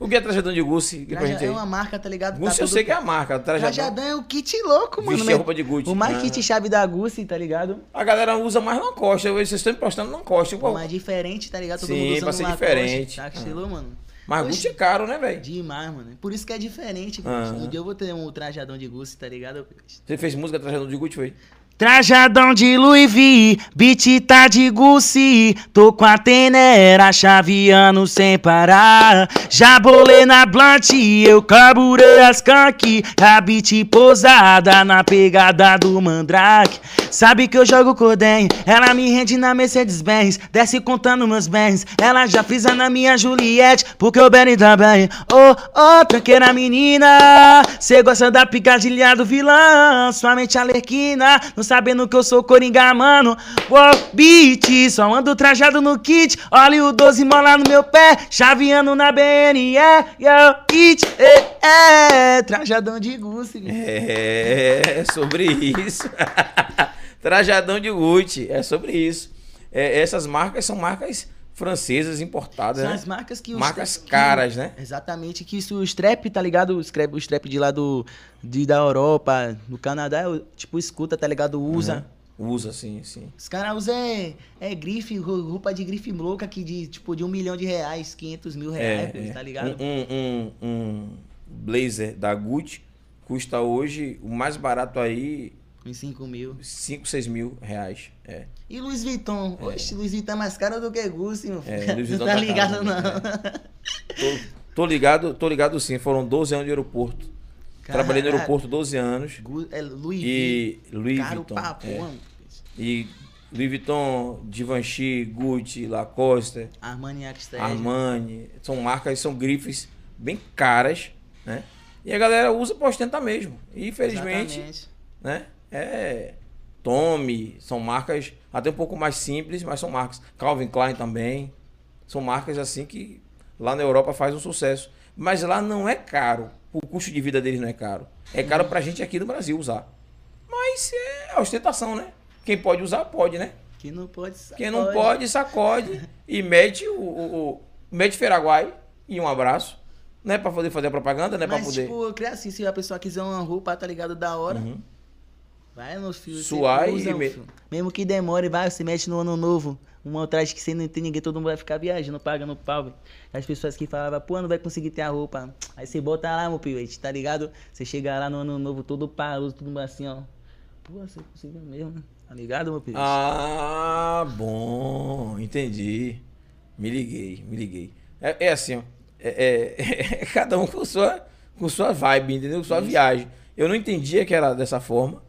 O que é trajadão de Gucci? Diga pra Traja- gente aí. é uma marca, tá ligado? Gucci Tá eu sei que é a marca. Trajadão. Trajadão é o kit louco, mano. Vestir mas- roupa de Gucci. O mais Ah. kit chave da Gucci, tá ligado? A galera usa mais na costa. Vocês estão postando na costa. Pô, Qual- mas diferente, tá ligado? Todo Sim, mundo usando pra ser Lacoste, diferente. Tá, que estilou, mano. Mas Oxe, Gucci é caro, né, velho? Demais, mano. Por isso que é diferente, bicho. Um dia eu vou ter um trajadão de Gucci, tá ligado? Você fez música trajadão de Gucci, foi? Trajadão de Louis V, beat tá de Gucci Tô com a tenera chaveando sem parar Já bolei na blunt, eu carburei as canque A beat posada na pegada do mandrake Sabe que eu jogo cordem, ela me rende na Mercedes-Benz Desce contando meus bens, ela já frisa na minha Juliette Porque o Benny tá bem, oh, oh, tranqueira menina Cê gosta da picadilha do vilão, sua mente alerquina Não sabendo que eu sou coringa, mano. Uou, beat, só ando trajado no kit Olha o 12 mola no meu pé, chaveando na BN Yeah, yeah, it, é, é Trajadão de É, é sobre isso. Trajadão de Gucci, é sobre isso. É, essas marcas são marcas francesas importadas, São né? as marcas que Marcas que- caras, né? Exatamente, que isso, o strap, tá ligado? O strap, o strap de lá do, de, da Europa, do Canadá, tipo, escuta, tá ligado? Usa. Uhum. Usa, sim, sim. Os caras usam é, é grife, ro- roupa de grife louca que de, tipo, de um milhão de reais, 500 mil reais, É, é. tá ligado? Um, um, um, um blazer da Gucci custa hoje, o mais barato aí, Uns 5 mil. 5, 6 mil reais. É. E Louis Vuitton? Oxe, Louis Vuitton é mais caro do que Gucci, meu É, filho. Louis Não Vuitton tá tá ligado, caro, não. Tô, tô ligado, tô ligado sim. Foram 12 anos de aeroporto. Trabalhei no Caralho. aeroporto 12 anos. Gu- É Louis E Vuitton. Louis Caro Vuitton. pra é. porra. E Louis Vuitton, Givenchy, Gucci, Lacoste, Armani Extra. Armani. São marcas, são grifes bem caras, né? E a galera usa pra ostentar mesmo. E infelizmente, Exatamente. né? É. Tommy, são marcas até um pouco mais simples, mas são marcas. Calvin Klein também. São marcas assim que lá na Europa faz um sucesso. Mas lá não é caro. O custo de vida deles não é caro. É caro pra gente aqui no Brasil usar. Mas é ostentação, né? Quem pode usar, pode, né? Quem não pode, Quem não sacode. pode, sacode e mete o, o, o mete Feraguai e um abraço, né, Pra poder fazer a propaganda, né, Pra Mas, poder tipo, eu creio assim, se a pessoa quiser uma roupa, tá ligado, da hora, Uhum. Vai no fio. Suar e me-. Mesmo que demore, vai, você mete no ano novo. Uma traje que você não tem ninguém, todo mundo vai ficar viajando, pagando pau, velho. As pessoas que falavam, pô, não vai conseguir ter a roupa. Aí você bota lá, meu pivete, tá ligado? Você chega lá no ano novo, todo paroso, tudo assim, ó. Pô, você conseguiu mesmo, né? Tá ligado, meu pivete? Ah, bom, entendi. Me liguei, me liguei. É, é assim, ó. É, é- é cada um com sua, com sua vibe, entendeu? Com sua viagem. Eu não entendia que era dessa forma.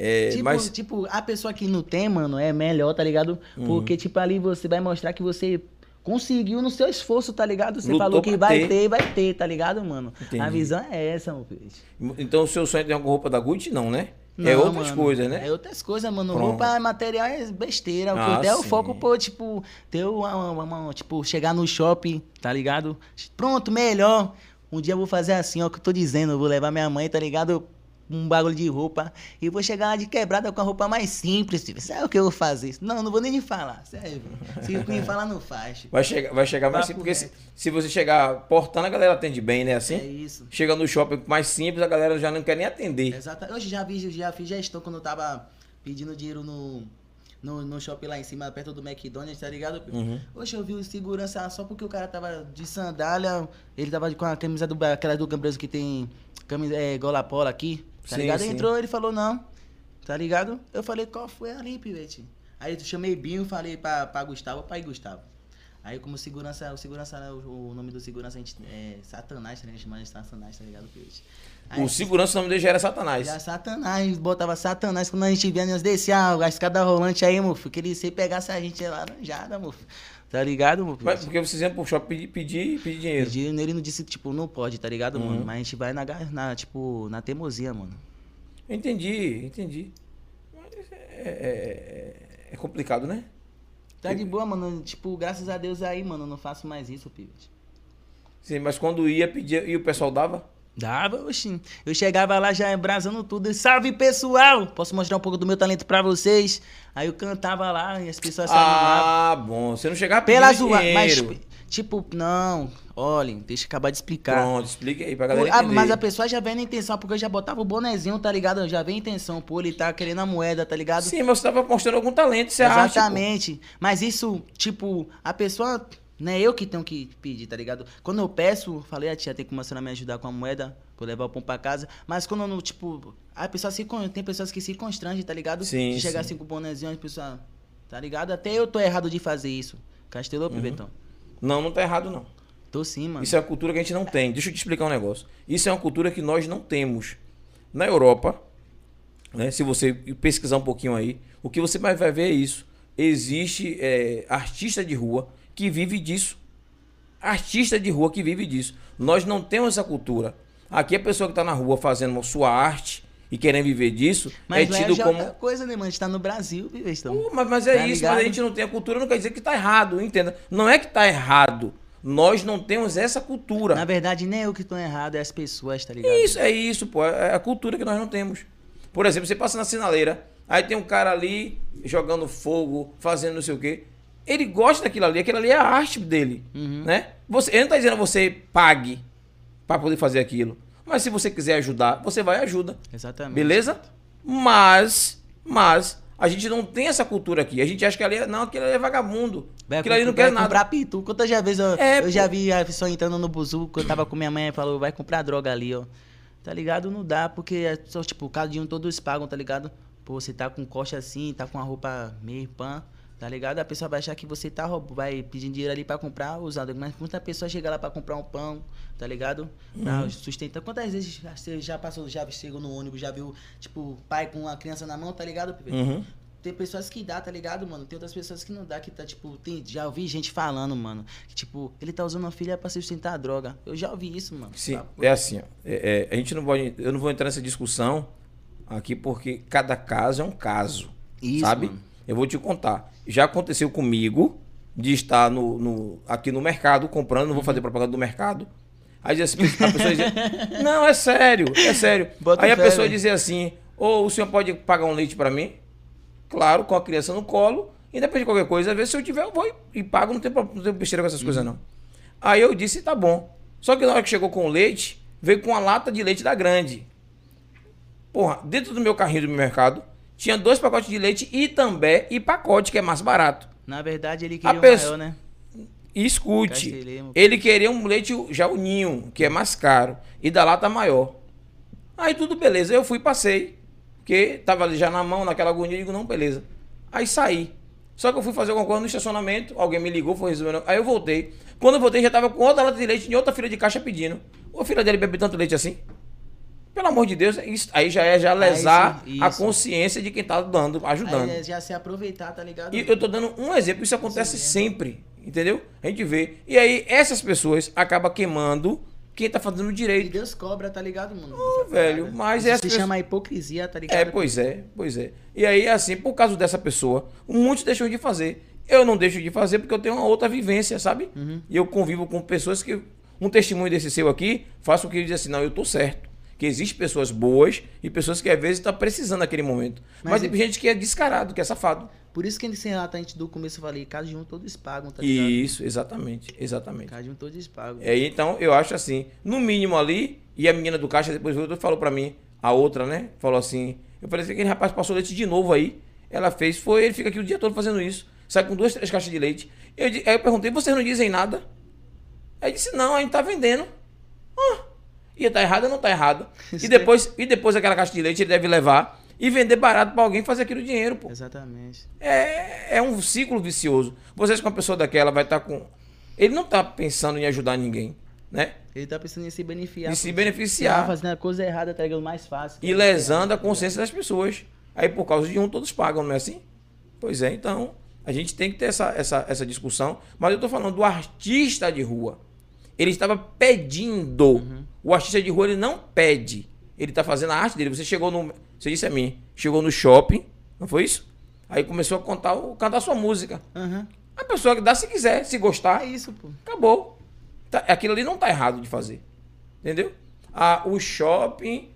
É, Tipo, mas tipo, a pessoa que não tem, mano, é melhor, tá ligado? Uhum. Porque, tipo, ali você vai mostrar que você conseguiu no seu esforço, tá ligado? Você Lutou falou que vai ter. ter. vai ter, tá ligado, mano? Entendi. A visão é essa, meu peixe. então o seu sonho é ter uma roupa da Gucci? Não, né? é Não, outras mano. coisas, né? É outras coisas, mano. Pronto. Roupa é material, é besteira. O Ah, que eu der o foco, pô, tipo, ter uma, uma- uma- tipo, chegar no shopping, tá ligado? Pronto, melhor. Um dia eu vou fazer assim, ó, o que eu tô dizendo. Eu vou levar minha mãe, tá ligado? Um bagulho de roupa. E vou chegar lá de quebrada com a roupa mais simples. Tipo, sabe o que eu vou fazer? Não, não vou nem falar. Sério. Se me falar, não faz. Vai chegar, vai chegar mais simples, porque se, se você chegar portando, a galera atende bem, né? Assim? É isso. Chega no shopping mais simples, a galera já não quer nem atender. Exato. Eu já vi, já fiz gestão quando eu tava pedindo dinheiro no, no, no shopping lá em cima, perto do McDonald's, tá ligado? Uhum. Hoje eu vi o segurança só porque o cara tava de sandália, ele tava com a camisa do aquela do Gambreso que tem camisa é, gola pola aqui, tá Sim, ligado? sim. Entrou, ele falou não, tá ligado? Eu falei, qual foi ali, pivete? Aí eu chamei Binho, falei pra, pra Gustavo, pai Gustavo. Aí como segurança, o segurança, né, o, o nome do segurança a gente é Satanás, tá ligado? Chamava de Satanás, tá ligado, pivete? Aí- O segurança, o nome dele já era Satanás. já Satanás, botava Satanás quando a gente via, nós descia a escada rolante aí, filho. Que ele se pegasse a gente laranjada, filho. Tá ligado, filho? Mas porque vocês iam pro shopping pedir, pedir, pedir dinheiro. Pediram nele não disse tipo, não pode, tá ligado, Uhum. mano? Mas a gente vai na, na, tipo, na teimosia, mano. Entendi, entendi. Mas é, é- é complicado, né? Tá de boa, mano. Tipo, graças a Deus aí, mano, eu não faço mais isso, pivete. Sim, mas quando ia pedir e o pessoal dava? Dava, oxi. Eu chegava lá já embrasando tudo. Salve, pessoal! Posso mostrar um pouco do meu talento pra vocês? Aí eu cantava lá e as pessoas se. Ah, bom. Você não chegava Pela zoa, mas, tipo, não. Olhem, deixa eu acabar de explicar. Pronto, explica aí pra galera Ah, entender. mas a pessoa já vem na intenção, porque eu já botava o bonezinho, tá ligado? Já vem a intenção, pô, ele tá querendo a moeda, tá ligado? Sim, mas você tava mostrando algum talento, você acha? Exatamente. Mas isso, tipo, a pessoa. Não é eu que tenho que pedir, tá ligado? Quando eu peço, falei, a tia tem que começar a me ajudar com a moeda. Por levar o pão pra casa. Mas quando eu não, tipo. A pessoa se, tem pessoas que se constrangem, tá ligado? Sim, De chegar sim. assim com o bonezinho, as pessoas. Tá ligado? Até eu tô errado de fazer isso. Castelou, Uhum. Pibetão? Não, não tá errado, não. Tô sim, mano. Isso é uma cultura que a gente não tem. Deixa eu te explicar um negócio. Isso é uma cultura que nós não temos. Na Europa, né, se você pesquisar um pouquinho aí, o que você vai ver é isso. Existe é, artista de rua que vive disso. Artista de rua que vive disso. Nós não temos essa cultura. Aqui a pessoa que está na rua fazendo sua arte e querendo viver disso Mas é lá tido já como. coisa, né, mano? A gente tá no Brasil, Pibetão. Pô, mas, mas é Tá isso, ligado? mas a gente não tem a cultura, não quer dizer que tá errado, entenda. Não é que tá errado. Nós não temos essa cultura. Na verdade, nem eu que tô errado, é as pessoas, tá ligado? Isso, é isso, pô. É a cultura que nós não temos. Por exemplo, você passa na sinaleira, aí tem um cara ali jogando fogo, fazendo não sei o quê. Ele gosta daquilo ali, aquilo ali é a arte dele, Uhum. né? Você, ele não tá dizendo que você pague para poder fazer aquilo. Mas se você quiser ajudar, você vai e ajuda. Exatamente. Beleza? Mas, mas, a gente não tem essa cultura aqui. A gente acha que ali é, não, aquilo ali é vagabundo. Vai aquilo ali não quer nada. comprar pitu. Quantas já vezes eu, É, eu já vi a pessoa entrando no buzu, quando eu tava com minha mãe, falou, vai comprar droga ali, ó. Tá ligado? Não dá, porque é só, tipo, o cadinho todos pagam, tá ligado? Pô, você tá com coxa assim, tá com a roupa meio pan, tá ligado? A pessoa vai achar que você tá roubando, vai pedindo dinheiro ali pra comprar usado. Mas muita pessoa chega lá pra comprar um pão, tá ligado? Pra Uhum. sustentar. Quantas vezes você já passou, já chegou no ônibus, já viu, tipo, pai com uma criança na mão, tá ligado? Pepe? Uhum. Tem pessoas que dá, tá ligado, mano? Tem outras pessoas que não dá, que tá, tipo, tem, já ouvi gente falando, mano, que, tipo, ele tá usando a filha pra sustentar a droga. Eu já ouvi isso, mano. Sim, Papo. é assim, ó. É- é, a gente não pode, eu não vou entrar nessa discussão aqui porque cada caso é um caso, Isso, sabe? mano. Eu vou te contar. Já aconteceu comigo de estar no, no- aqui no mercado comprando, não vou fazer propaganda do mercado. Aí assim, a pessoa dizia, não, é sério, é sério. Bota Aí a fé, pessoa velho. dizia assim, ou o senhor pode pagar um leite para mim? Claro, com a criança no colo. E depois de qualquer coisa, às vezes se eu tiver, eu vou e- pago, não tem, não tem besteira com essas coisas não. Aí eu disse, tá bom. Só que na hora que chegou com o leite, veio com uma lata de leite da grande. Porra, dentro do meu carrinho do meu mercado, tinha dois pacotes de leite e também e pacote, que é mais barato. Na verdade, ele A queria pessoa- maior, né? E escute, Castelemo. ele queria um leite já o ninho, que é mais caro, e da lata maior. Aí tudo beleza, eu fui e passei, porque tava ali já na mão, naquela agonia, eu digo, não, beleza. Aí saí. Só que eu fui fazer alguma coisa no estacionamento, alguém me ligou, foi resolvendo. Aí eu voltei. Quando eu voltei, já tava com outra lata de leite em outra fila de caixa pedindo. Ô filha dele bebe tanto leite assim? Pelo amor de Deus, isso aí já é já lesar isso, a isso. consciência de quem tá dando, ajudando. Aí é já se aproveitar, tá ligado? E eu tô dando um exemplo, isso acontece Sim, sempre, entendeu? A gente vê. E aí essas pessoas acabam queimando quem tá fazendo E direito. Deus cobra, tá ligado, mano? Ô, Essa velho, parada. mas Isso é as se chama hipocrisia, tá ligado? É, pois é, pois é. E aí, assim, por causa dessa pessoa, muitos deixam de fazer. Eu não deixo de fazer porque eu tenho uma outra vivência, sabe? Uhum. E eu convivo com pessoas que. Um testemunho desse seu aqui faz com que ele diz assim: não, eu tô certo. Que existem pessoas boas e pessoas que às vezes estão precisando naquele momento. Mas, Mas tem e- gente que é descarado, que é safado. Por isso que nesse relato a gente do começo eu falei, cada de um todos pagam, tá ligado? Isso, exatamente, exatamente. Cada um todos pagam. É, então, eu acho assim, no mínimo ali, e a menina do caixa depois e falou pra mim, a outra, né? Falou assim, eu falei assim, aquele rapaz passou leite de novo aí. Ela fez, foi, ele fica aqui o dia todo fazendo isso. Sai com duas, três caixas de leite. Eu, aí eu perguntei, vocês não dizem nada? Aí disse, não, a gente tá vendendo. Ah, ia tá errado ou não tá errado? E depois, e depois aquela caixa de leite ele deve levar e vender barato pra alguém fazer aquilo dinheiro, pô. Exatamente. É, é um ciclo vicioso. Vocês com uma pessoa daquela vai estar com. Ele não tá pensando em ajudar ninguém, né? Ele tá pensando em se beneficiar. Em se beneficiar. Tá fazendo a coisa errada, tá ligado? Mais fácil. E lesando a consciência das pessoas. Aí por causa de um, todos pagam, não é assim? Pois é, então a gente tem que ter essa, essa, essa discussão. Mas eu tô falando do artista de rua. Ele estava pedindo. O artista de rua ele não pede. Ele tá fazendo a arte dele. Você chegou no. Você disse a mim, chegou no shopping, não foi isso? Aí começou a contar, o- cantar sua música. Aham. A pessoa que dá se quiser, se gostar, É isso, pô. acabou. Tá- aquilo ali não tá errado de fazer. Entendeu? Ah, o shopping,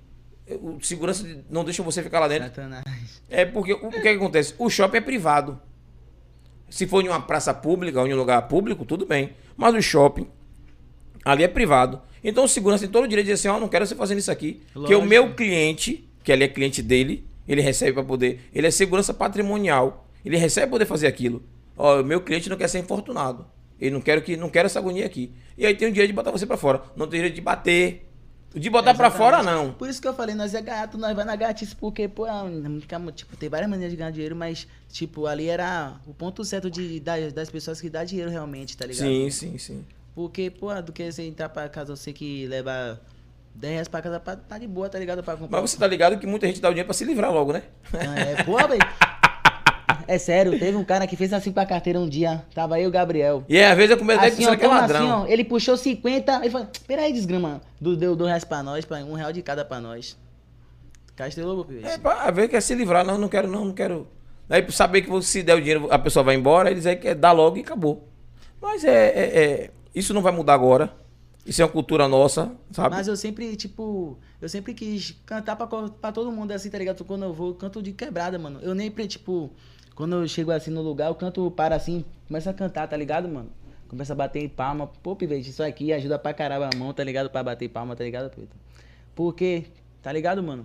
o segurança não deixa você ficar lá dentro. Satanás. É porque o, o que, que acontece? O shopping é privado. Se for em uma praça pública ou em um lugar público, tudo bem. Mas o shopping ali é privado. Então o segurança tem todo o direito de dizer assim, ó, não quero você fazendo isso aqui. Porque o Lógico. meu cliente, que ali é cliente dele, ele recebe para poder, ele é segurança patrimonial. Ele recebe para poder fazer aquilo. Ó, o meu cliente não quer ser infortunado. Ele não quer que não quer essa agonia aqui. E aí tem o direito de botar você para fora. Não tem direito de bater. De botar pra Exatamente. fora, não. Por isso que eu falei, nós é gato, nós vai na gatice, porque, pô, é tipo, tem várias maneiras de ganhar dinheiro, mas, tipo, ali era o ponto certo de, das, das pessoas que dá dinheiro realmente, tá ligado? Sim, sim, sim. Porque, pô, do que você entrar pra casa, você que leva 10 reais pra casa, pra, tá de boa, tá ligado? Pra comprar. Mas você tá ligado que muita gente dá o dinheiro pra se livrar logo, né? É, pô, velho. É sério, teve um cara que fez assim pra carteira um dia, tava aí o Gabriel. E às vezes eu até Assim, ó, que é ladrão. assim, ó, ele puxou 50, ele falou, peraí, desgrama, do, deu dois reais pra nós, pra um real de cada pra nós. Castelou, pivete. É, pra ver que é se livrar, não, não quero, não, não quero. Aí pra saber que você, se der o dinheiro, a pessoa vai embora, eles é que é dar logo e acabou. Mas é, é- é- Isso não vai mudar agora. Isso é uma cultura nossa, sabe? Mas eu sempre, tipo, eu sempre quis cantar pra, pra todo mundo, assim, tá ligado? Quando eu vou, canto de quebrada, mano. Eu nem, tipo, quando eu chego assim no lugar, eu canto para assim, começo a cantar, tá ligado, mano? Começa a bater em palma. Pô, pivete, isso aqui ajuda pra caramba a mão, tá ligado? Pra bater palma, tá ligado, Pivete? Porque, tá ligado, mano?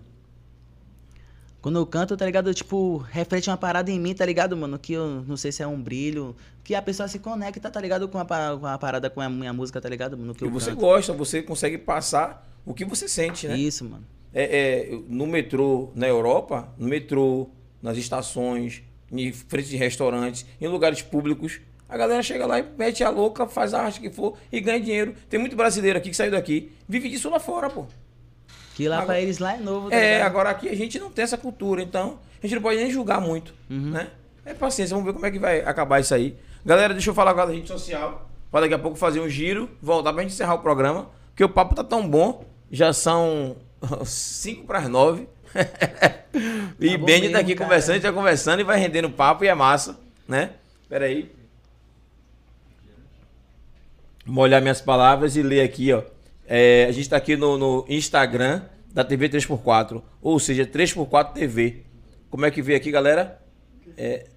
Quando eu canto, tá ligado? Tipo, reflete uma parada em mim, tá ligado, mano? Que eu não sei se é um brilho. Que a pessoa se conecta, tá ligado? Com a, com a parada, com a minha música, tá ligado, mano? Que eu você canto. gosta, você consegue passar o que você sente, né? Isso, mano. É, é, no metrô na Europa, no metrô, nas estações, em frente de restaurantes, em lugares públicos, a galera chega lá e mete a louca, faz a arte que for e ganha dinheiro. Tem muito brasileiro aqui que saiu daqui, vive disso lá fora, pô. Que lá pra eles lá é novo, tá É, ligado? agora aqui a gente não tem essa cultura, então a gente não pode nem julgar muito, Uhum. né? É paciência, vamos ver como é que vai acabar isso aí. Galera, deixa eu falar agora da rede social, para daqui a pouco fazer um giro, voltar pra gente encerrar o programa, porque o papo tá tão bom, já são 5 para as 9. e Tá Benny tá aqui cara. conversando, a gente tá conversando e vai rendendo papo e é massa, né? Pera aí. molhar minhas palavras e ler aqui, ó. É, a gente está aqui no, no Instagram da TV 3x4, ou seja, 3x4 TV. Como é que vê aqui, galera? É,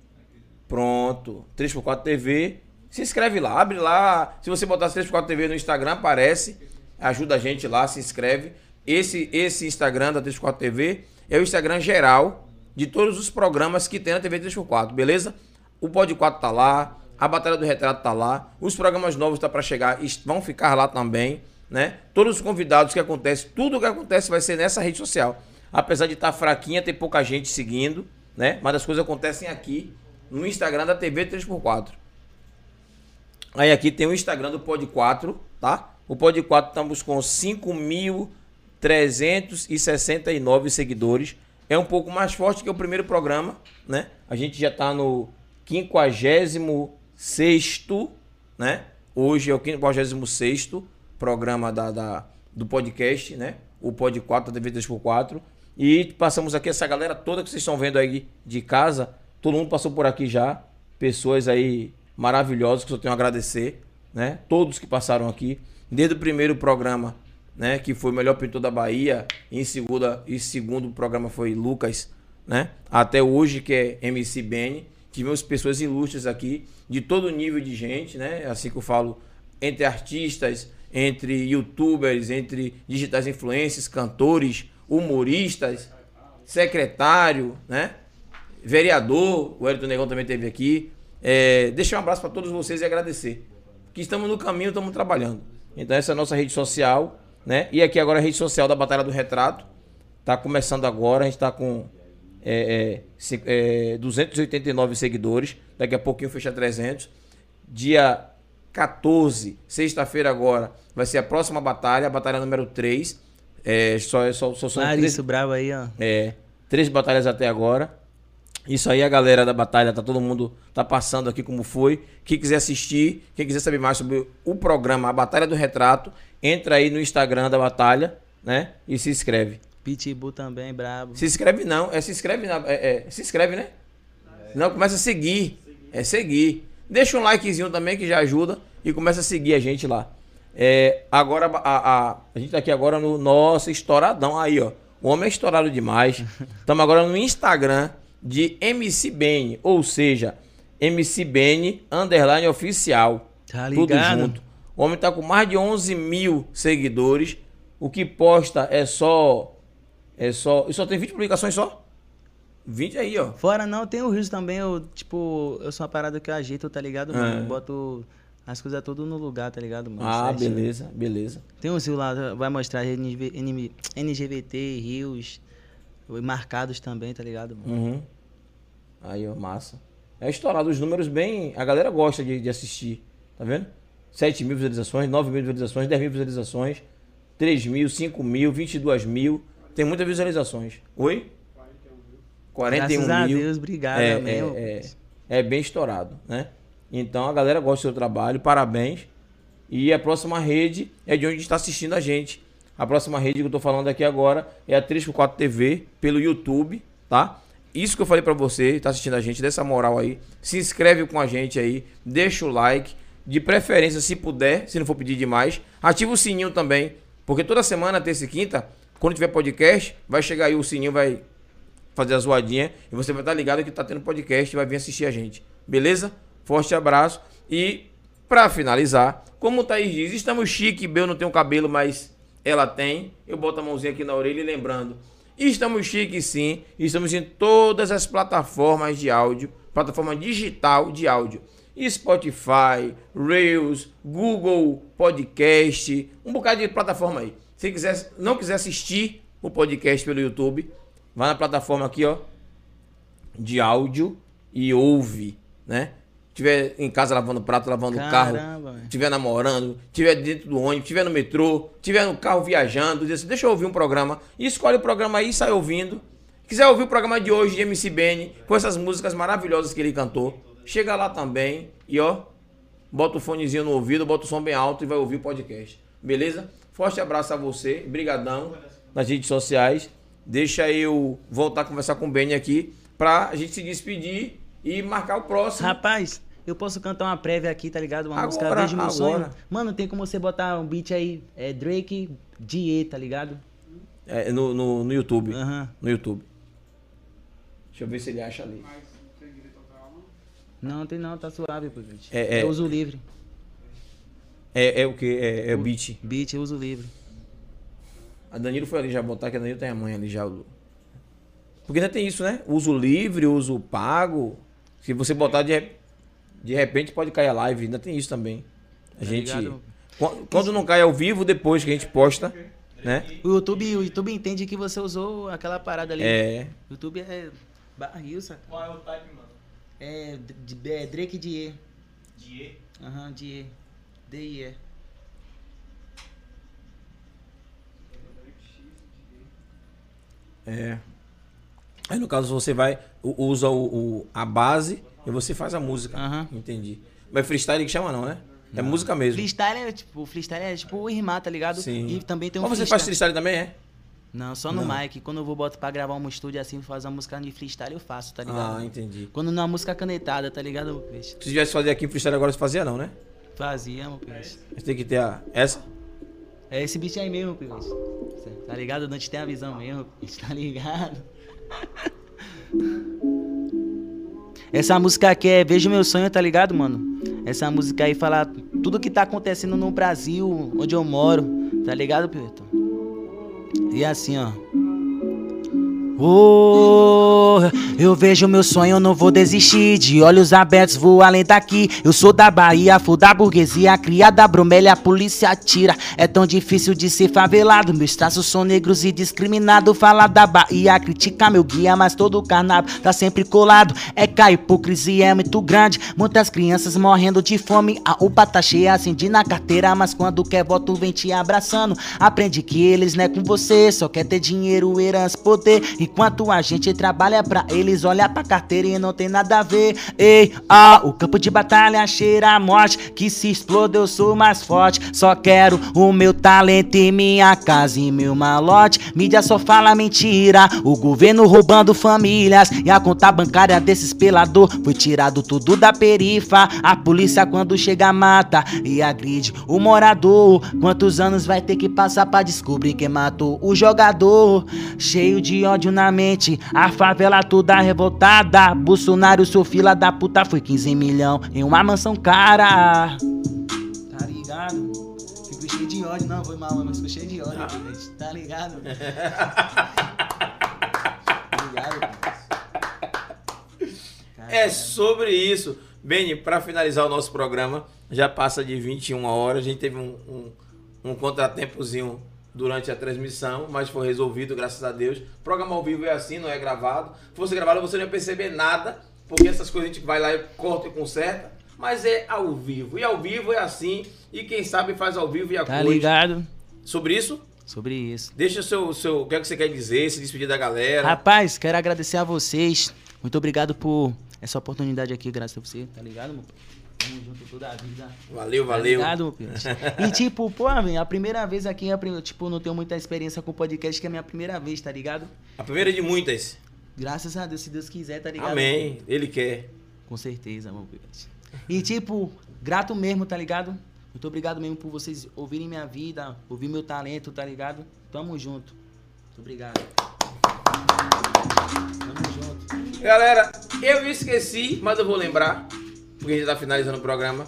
pronto, 3x4 TV. Se inscreve lá, abre lá. Se você botar 3x4 TV no Instagram, aparece. Ajuda a gente lá, se inscreve. Esse, esse Instagram da 3x4 TV é o Instagram geral de todos os programas que tem na TV 3x4, beleza? O Pod 4 tá lá, a Batalha do Retrato tá lá, os programas novos tá para chegar, vão ficar lá também, né? Todos os convidados que acontece, tudo que acontece vai ser nessa rede social. Apesar de estar fraquinha, tem pouca gente seguindo, né? Mas as coisas acontecem aqui no Instagram da TV 3x4. Aí aqui tem o Instagram do Pod 4, tá? O Pod 4 estamos com 5.369 seguidores. É um pouco mais forte que o primeiro programa, né? A gente já tá no 56º, né? Hoje é o 56º programa da, da- do podcast, né? O Pod 4 da TV 3x4. E passamos aqui essa galera toda que vocês estão vendo aí de casa. Todo mundo passou por aqui já. Pessoas aí maravilhosas que eu tenho a agradecer, né? Todos que passaram aqui. Desde o primeiro programa, né? Que foi o melhor pintor da Bahia. Em segunda, e segundo programa foi Lucas, né? Até hoje que é MC Benny. Tivemos pessoas ilustres aqui, de todo nível de gente, né? Assim que eu falo, entre artistas, entre youtubers, entre digitais influencers, cantores, humoristas, secretário, né? Vereador, o Elton Negão também esteve aqui. É, deixar um abraço para todos vocês e agradecer. Que estamos no caminho, estamos trabalhando. Então essa é a nossa rede social, né? E aqui agora a rede social da Batalha do Retrato. Tá começando agora, a gente tá com é, é, ci- é, 289 seguidores. Daqui a pouquinho fecha 300. Dia 14, sexta-feira agora, vai ser a próxima batalha, a batalha número 3. É, só, só, só são três, Clarice bravo aí, ó. é, três batalhas até agora. Isso aí a galera da batalha, tá todo mundo tá passando aqui como foi. Quem quiser assistir, quem quiser saber mais sobre o programa A Batalha do Retrato, entra aí no Instagram da batalha, né? E se inscreve. Pitbull também, brabo. Se inscreve não, é se inscreve na, é, é, se inscreve, né? Não, começa a seguir. É seguir. Deixa um likezinho também que já ajuda e começa a seguir a gente lá. É, agora a, a, a gente tá aqui agora no nosso estouradão aí, ó. O homem é estourado demais. Estamos agora no Instagram de MC Bene, ou seja, MC Bene underline oficial. Tá Tudo ligado? junto. O homem tá com mais de 11 mil seguidores. O que posta é só. É só. E só tem 20 publicações só? 20 aí, ó. Fora não, tem o Rios também, eu, tipo, eu sou uma parada que eu ajeito, tá ligado, mano? É. Eu boto As coisas tudo no lugar, tá ligado, mano? Ah, Certinho. beleza, beleza. Tem um lá, vai mostrar NV, NM NGVT, rios, marcados também, tá ligado, mano? Uhum. Aí, ó, massa. É estourado os números bem. A galera gosta de, de assistir. Tá vendo? 7 mil visualizações, 9 mil visualizações, 10 mil visualizações, 3 mil, 5 mil, 22 mil. Tem muitas visualizações. Oi? 41 Graças a mil. Deus, obrigado, é, é, é, é bem estourado, né? Então a galera gosta do seu trabalho, parabéns. E a próxima rede é de onde está assistindo a gente. A próxima rede que eu tô falando aqui agora é a 3x4 TV pelo YouTube, tá? Isso que eu falei pra você, tá assistindo a gente, dessa moral aí. Se inscreve com a gente aí, deixa o like, de preferência se puder, se não for pedir demais. Ativa o sininho também, porque toda semana, terça e quinta, quando tiver podcast, vai chegar aí o sininho, vai fazer a zoadinha e você vai estar ligado que tá tendo podcast e vai vir assistir a gente. Beleza? Forte abraço. E pra finalizar, como o Thaís diz, estamos chique, Bel não tem o cabelo, mas ela tem. Eu boto a mãozinha aqui na orelha e lembrando. Estamos chique sim, estamos em todas as plataformas de áudio, plataforma digital de áudio. Spotify, Reels, Google Podcast, um bocado de plataforma aí. Se quiser, não quiser assistir o podcast pelo YouTube, vai na plataforma aqui, ó, de áudio e ouve, né? Tiver em casa lavando prato, lavando o carro, Caramba, velho. tiver namorando, tiver dentro do ônibus, tiver no metrô, tiver no carro viajando, diz assim, deixa eu ouvir um programa. E escolhe o programa aí e sai ouvindo. Quiser ouvir o programa de hoje de MC Benny, com essas músicas maravilhosas que ele cantou, chega lá também e ó, bota o fonezinho no ouvido, bota o som bem alto e vai ouvir o podcast. Beleza? Forte abraço a você, brigadão nas redes sociais. Deixa eu voltar a conversar com o Benny aqui pra gente se despedir e marcar o próximo. Rapaz, eu posso cantar uma prévia aqui, tá ligado? Uma Agora, música Vejo Meu agora. Sonho. Mano, tem como você botar um beat aí, é Drake, Die, tá ligado? É, no, no, no YouTube. Aham. No YouTube. Deixa eu ver se ele acha ali. Mas não tem direito autoral, não. Não, tem não, tá suave, pô, gente. É, é. Eu uso livre. É, é o que? É, é o beat. Beat, eu uso livre. A Danilo foi ali já botar, que a Danilo tem a mãe ali já. Porque ainda tem isso, né? Uso livre, uso pago. Se você botar de, de repente pode cair a live, ainda tem isso também. A Tá gente. ligado? Qu- Quando não cai ao vivo, depois que a gente posta, né? O YouTube, o YouTube entende que você usou aquela parada ali. É. O YouTube é barril, saca? Qual é o type, mano? É, é Drake Die. Die? Aham, Die. D-I-E. É. Aí no caso você vai, usa o, o- a base e você faz a música. Aham. Entendi. Mas freestyle que chama não, né? É música mesmo. Freestyle é tipo, freestyle é tipo o rimar, tá ligado? Sim. E também tem um Mas você faz freestyle também, é? Não, só no Não. mic. Quando eu vou botar pra gravar um estúdio assim, fazer uma música de freestyle, eu faço, tá ligado? Ah, entendi. Quando não é uma música canetada, tá ligado, peixe? Se tivesse fazer aqui freestyle agora, você fazia não, né? Fazia, meu peixe. Mas tem que ter a. Essa? É esse bicho aí mesmo, peixe. Tá ligado? O Dante tem a visão mesmo, tá ligado? Essa música aqui é Vejo Meu Sonho, tá ligado, mano? Essa música aí fala tudo que tá acontecendo no Brasil, onde eu moro, tá ligado, Pedro? E assim, ó. Oh, eu vejo meu sonho, não vou desistir. De olhos abertos, vou além daqui. Eu sou da Bahia, fui da burguesia, criada bromelha, a polícia atira. É tão difícil de ser favelado. Meus traços são negros e discriminado. Fala da Bahia, critica meu guia, mas todo carnaval tá sempre colado. É que a hipocrisia é muito grande. Muitas crianças morrendo de fome. A UPA tá cheia, acendi na carteira, mas quando quer voto vem te abraçando. Aprende que eles não é com você, só quer ter dinheiro, herança, poder. Enquanto a gente trabalha pra eles, olha pra carteira e não tem nada a ver. Ei, ah, o campo de batalha cheira a morte. Que se exploda, eu sou mais forte. Só quero o meu talento e minha casa e meu malote. Mídia só fala mentira. O governo roubando famílias. E a conta bancária desses pelador foi tirado tudo da perifa. A polícia quando chega mata e agride o morador. Quantos anos vai ter que passar pra descobrir quem matou o jogador? Cheio de ódio na mente, a favela toda revoltada. Bolsonaro, seu fila da puta, foi 15 milhão em uma mansão cara. Tá ligado? Fico cheio de ódio, não, foi mal, mas fico cheio de ódio, gente. Tá ligado? Obrigado, É sobre isso. Beni, para finalizar o nosso programa, Já passa de 21 horas. A gente teve um, um, um contratempozinho durante a transmissão, mas foi resolvido, graças a Deus. O programa ao vivo é assim, não é gravado. Se fosse gravado, você não ia perceber nada, porque essas coisas a gente vai lá e corta e conserta. Mas é ao vivo. E ao vivo é assim. E quem sabe faz ao vivo e a Tá ligado? Sobre isso, Sobre isso. deixa o seu, o seu. O que é que você quer dizer? Se despedir da galera. Rapaz, quero agradecer a vocês. Muito obrigado por essa oportunidade aqui, graças a você, tá ligado, meu? Tamo junto toda a vida. Valeu, Tá valeu. ligado, peixe? E tipo, pô, a primeira vez aqui, tipo, não tenho muita experiência com podcast, que é a minha primeira vez, tá ligado? A primeira de muitas. Graças a Deus, se Deus quiser, tá ligado? Amém. Ele quer. Com certeza, meu peixe. E tipo, grato mesmo, tá ligado? Muito obrigado mesmo por vocês ouvirem minha vida, ouvir meu talento, tá ligado? Tamo junto. Muito obrigado. Tamo junto. Galera, eu esqueci, mas eu vou lembrar, porque a gente tá finalizando o programa.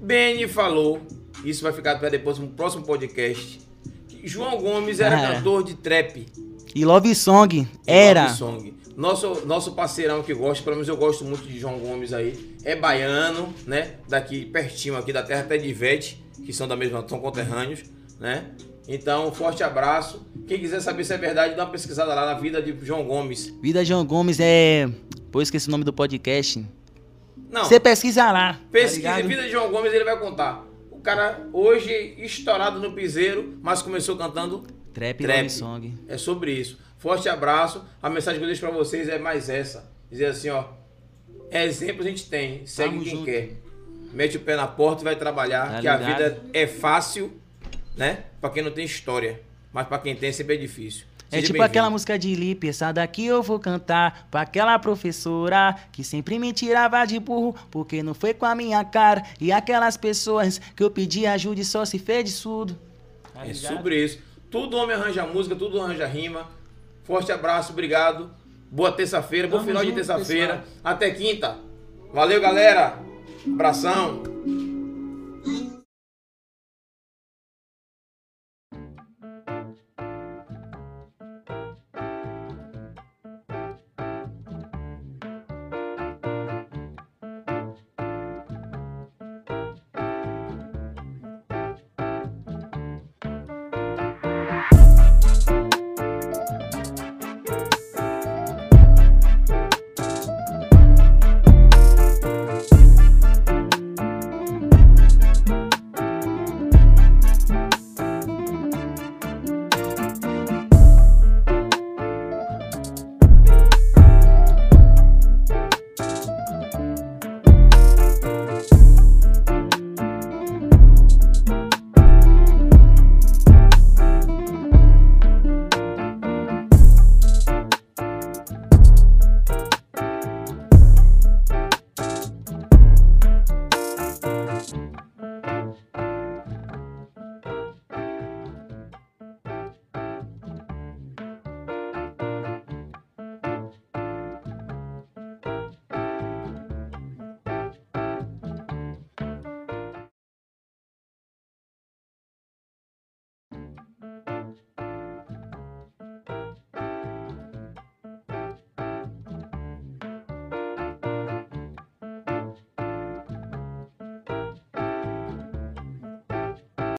Beni falou, isso vai ficar para depois no próximo podcast. que João Gomes era Ah, cantor de trap. E Love Song de era. Love Song. Nosso, nosso parceirão que gosta, pelo menos eu gosto muito de João Gomes aí. É baiano, né? Daqui pertinho aqui da terra até de Ivete, que são da mesma, são conterrâneos, né? Então, forte abraço. Quem quiser saber se é verdade, dá uma pesquisada lá na vida de João Gomes. Vida João Gomes é. Pô, esqueci o nome do podcast. Não, Você pesquisa lá. Pesquise tá ligado? vida de João Gomes, ele vai contar. O cara hoje estourado no piseiro, mas começou cantando Trap, Trap. Song. É sobre isso. Forte abraço. A mensagem que eu deixo pra vocês é mais essa. Dizer assim, ó. Exemplo a gente tem. Segue Tamo quem junto. quer. Mete o pé na porta e vai trabalhar. Tá que a ligado? vida é fácil, né? Pra quem não tem história. Mas pra quem tem sempre é difícil. É Seja tipo aquela música de Lipe, essa daqui eu vou cantar pra aquela professora que sempre me tirava de burro, porque não foi com a minha cara. E aquelas pessoas que eu pedi ajuda e só se fez de surdo. Tá É sobre isso. Tudo homem arranja música, tudo arranja rima. Forte abraço, obrigado. Boa terça-feira, bom final de terça-feira. Até quinta. Valeu, galera. Abração.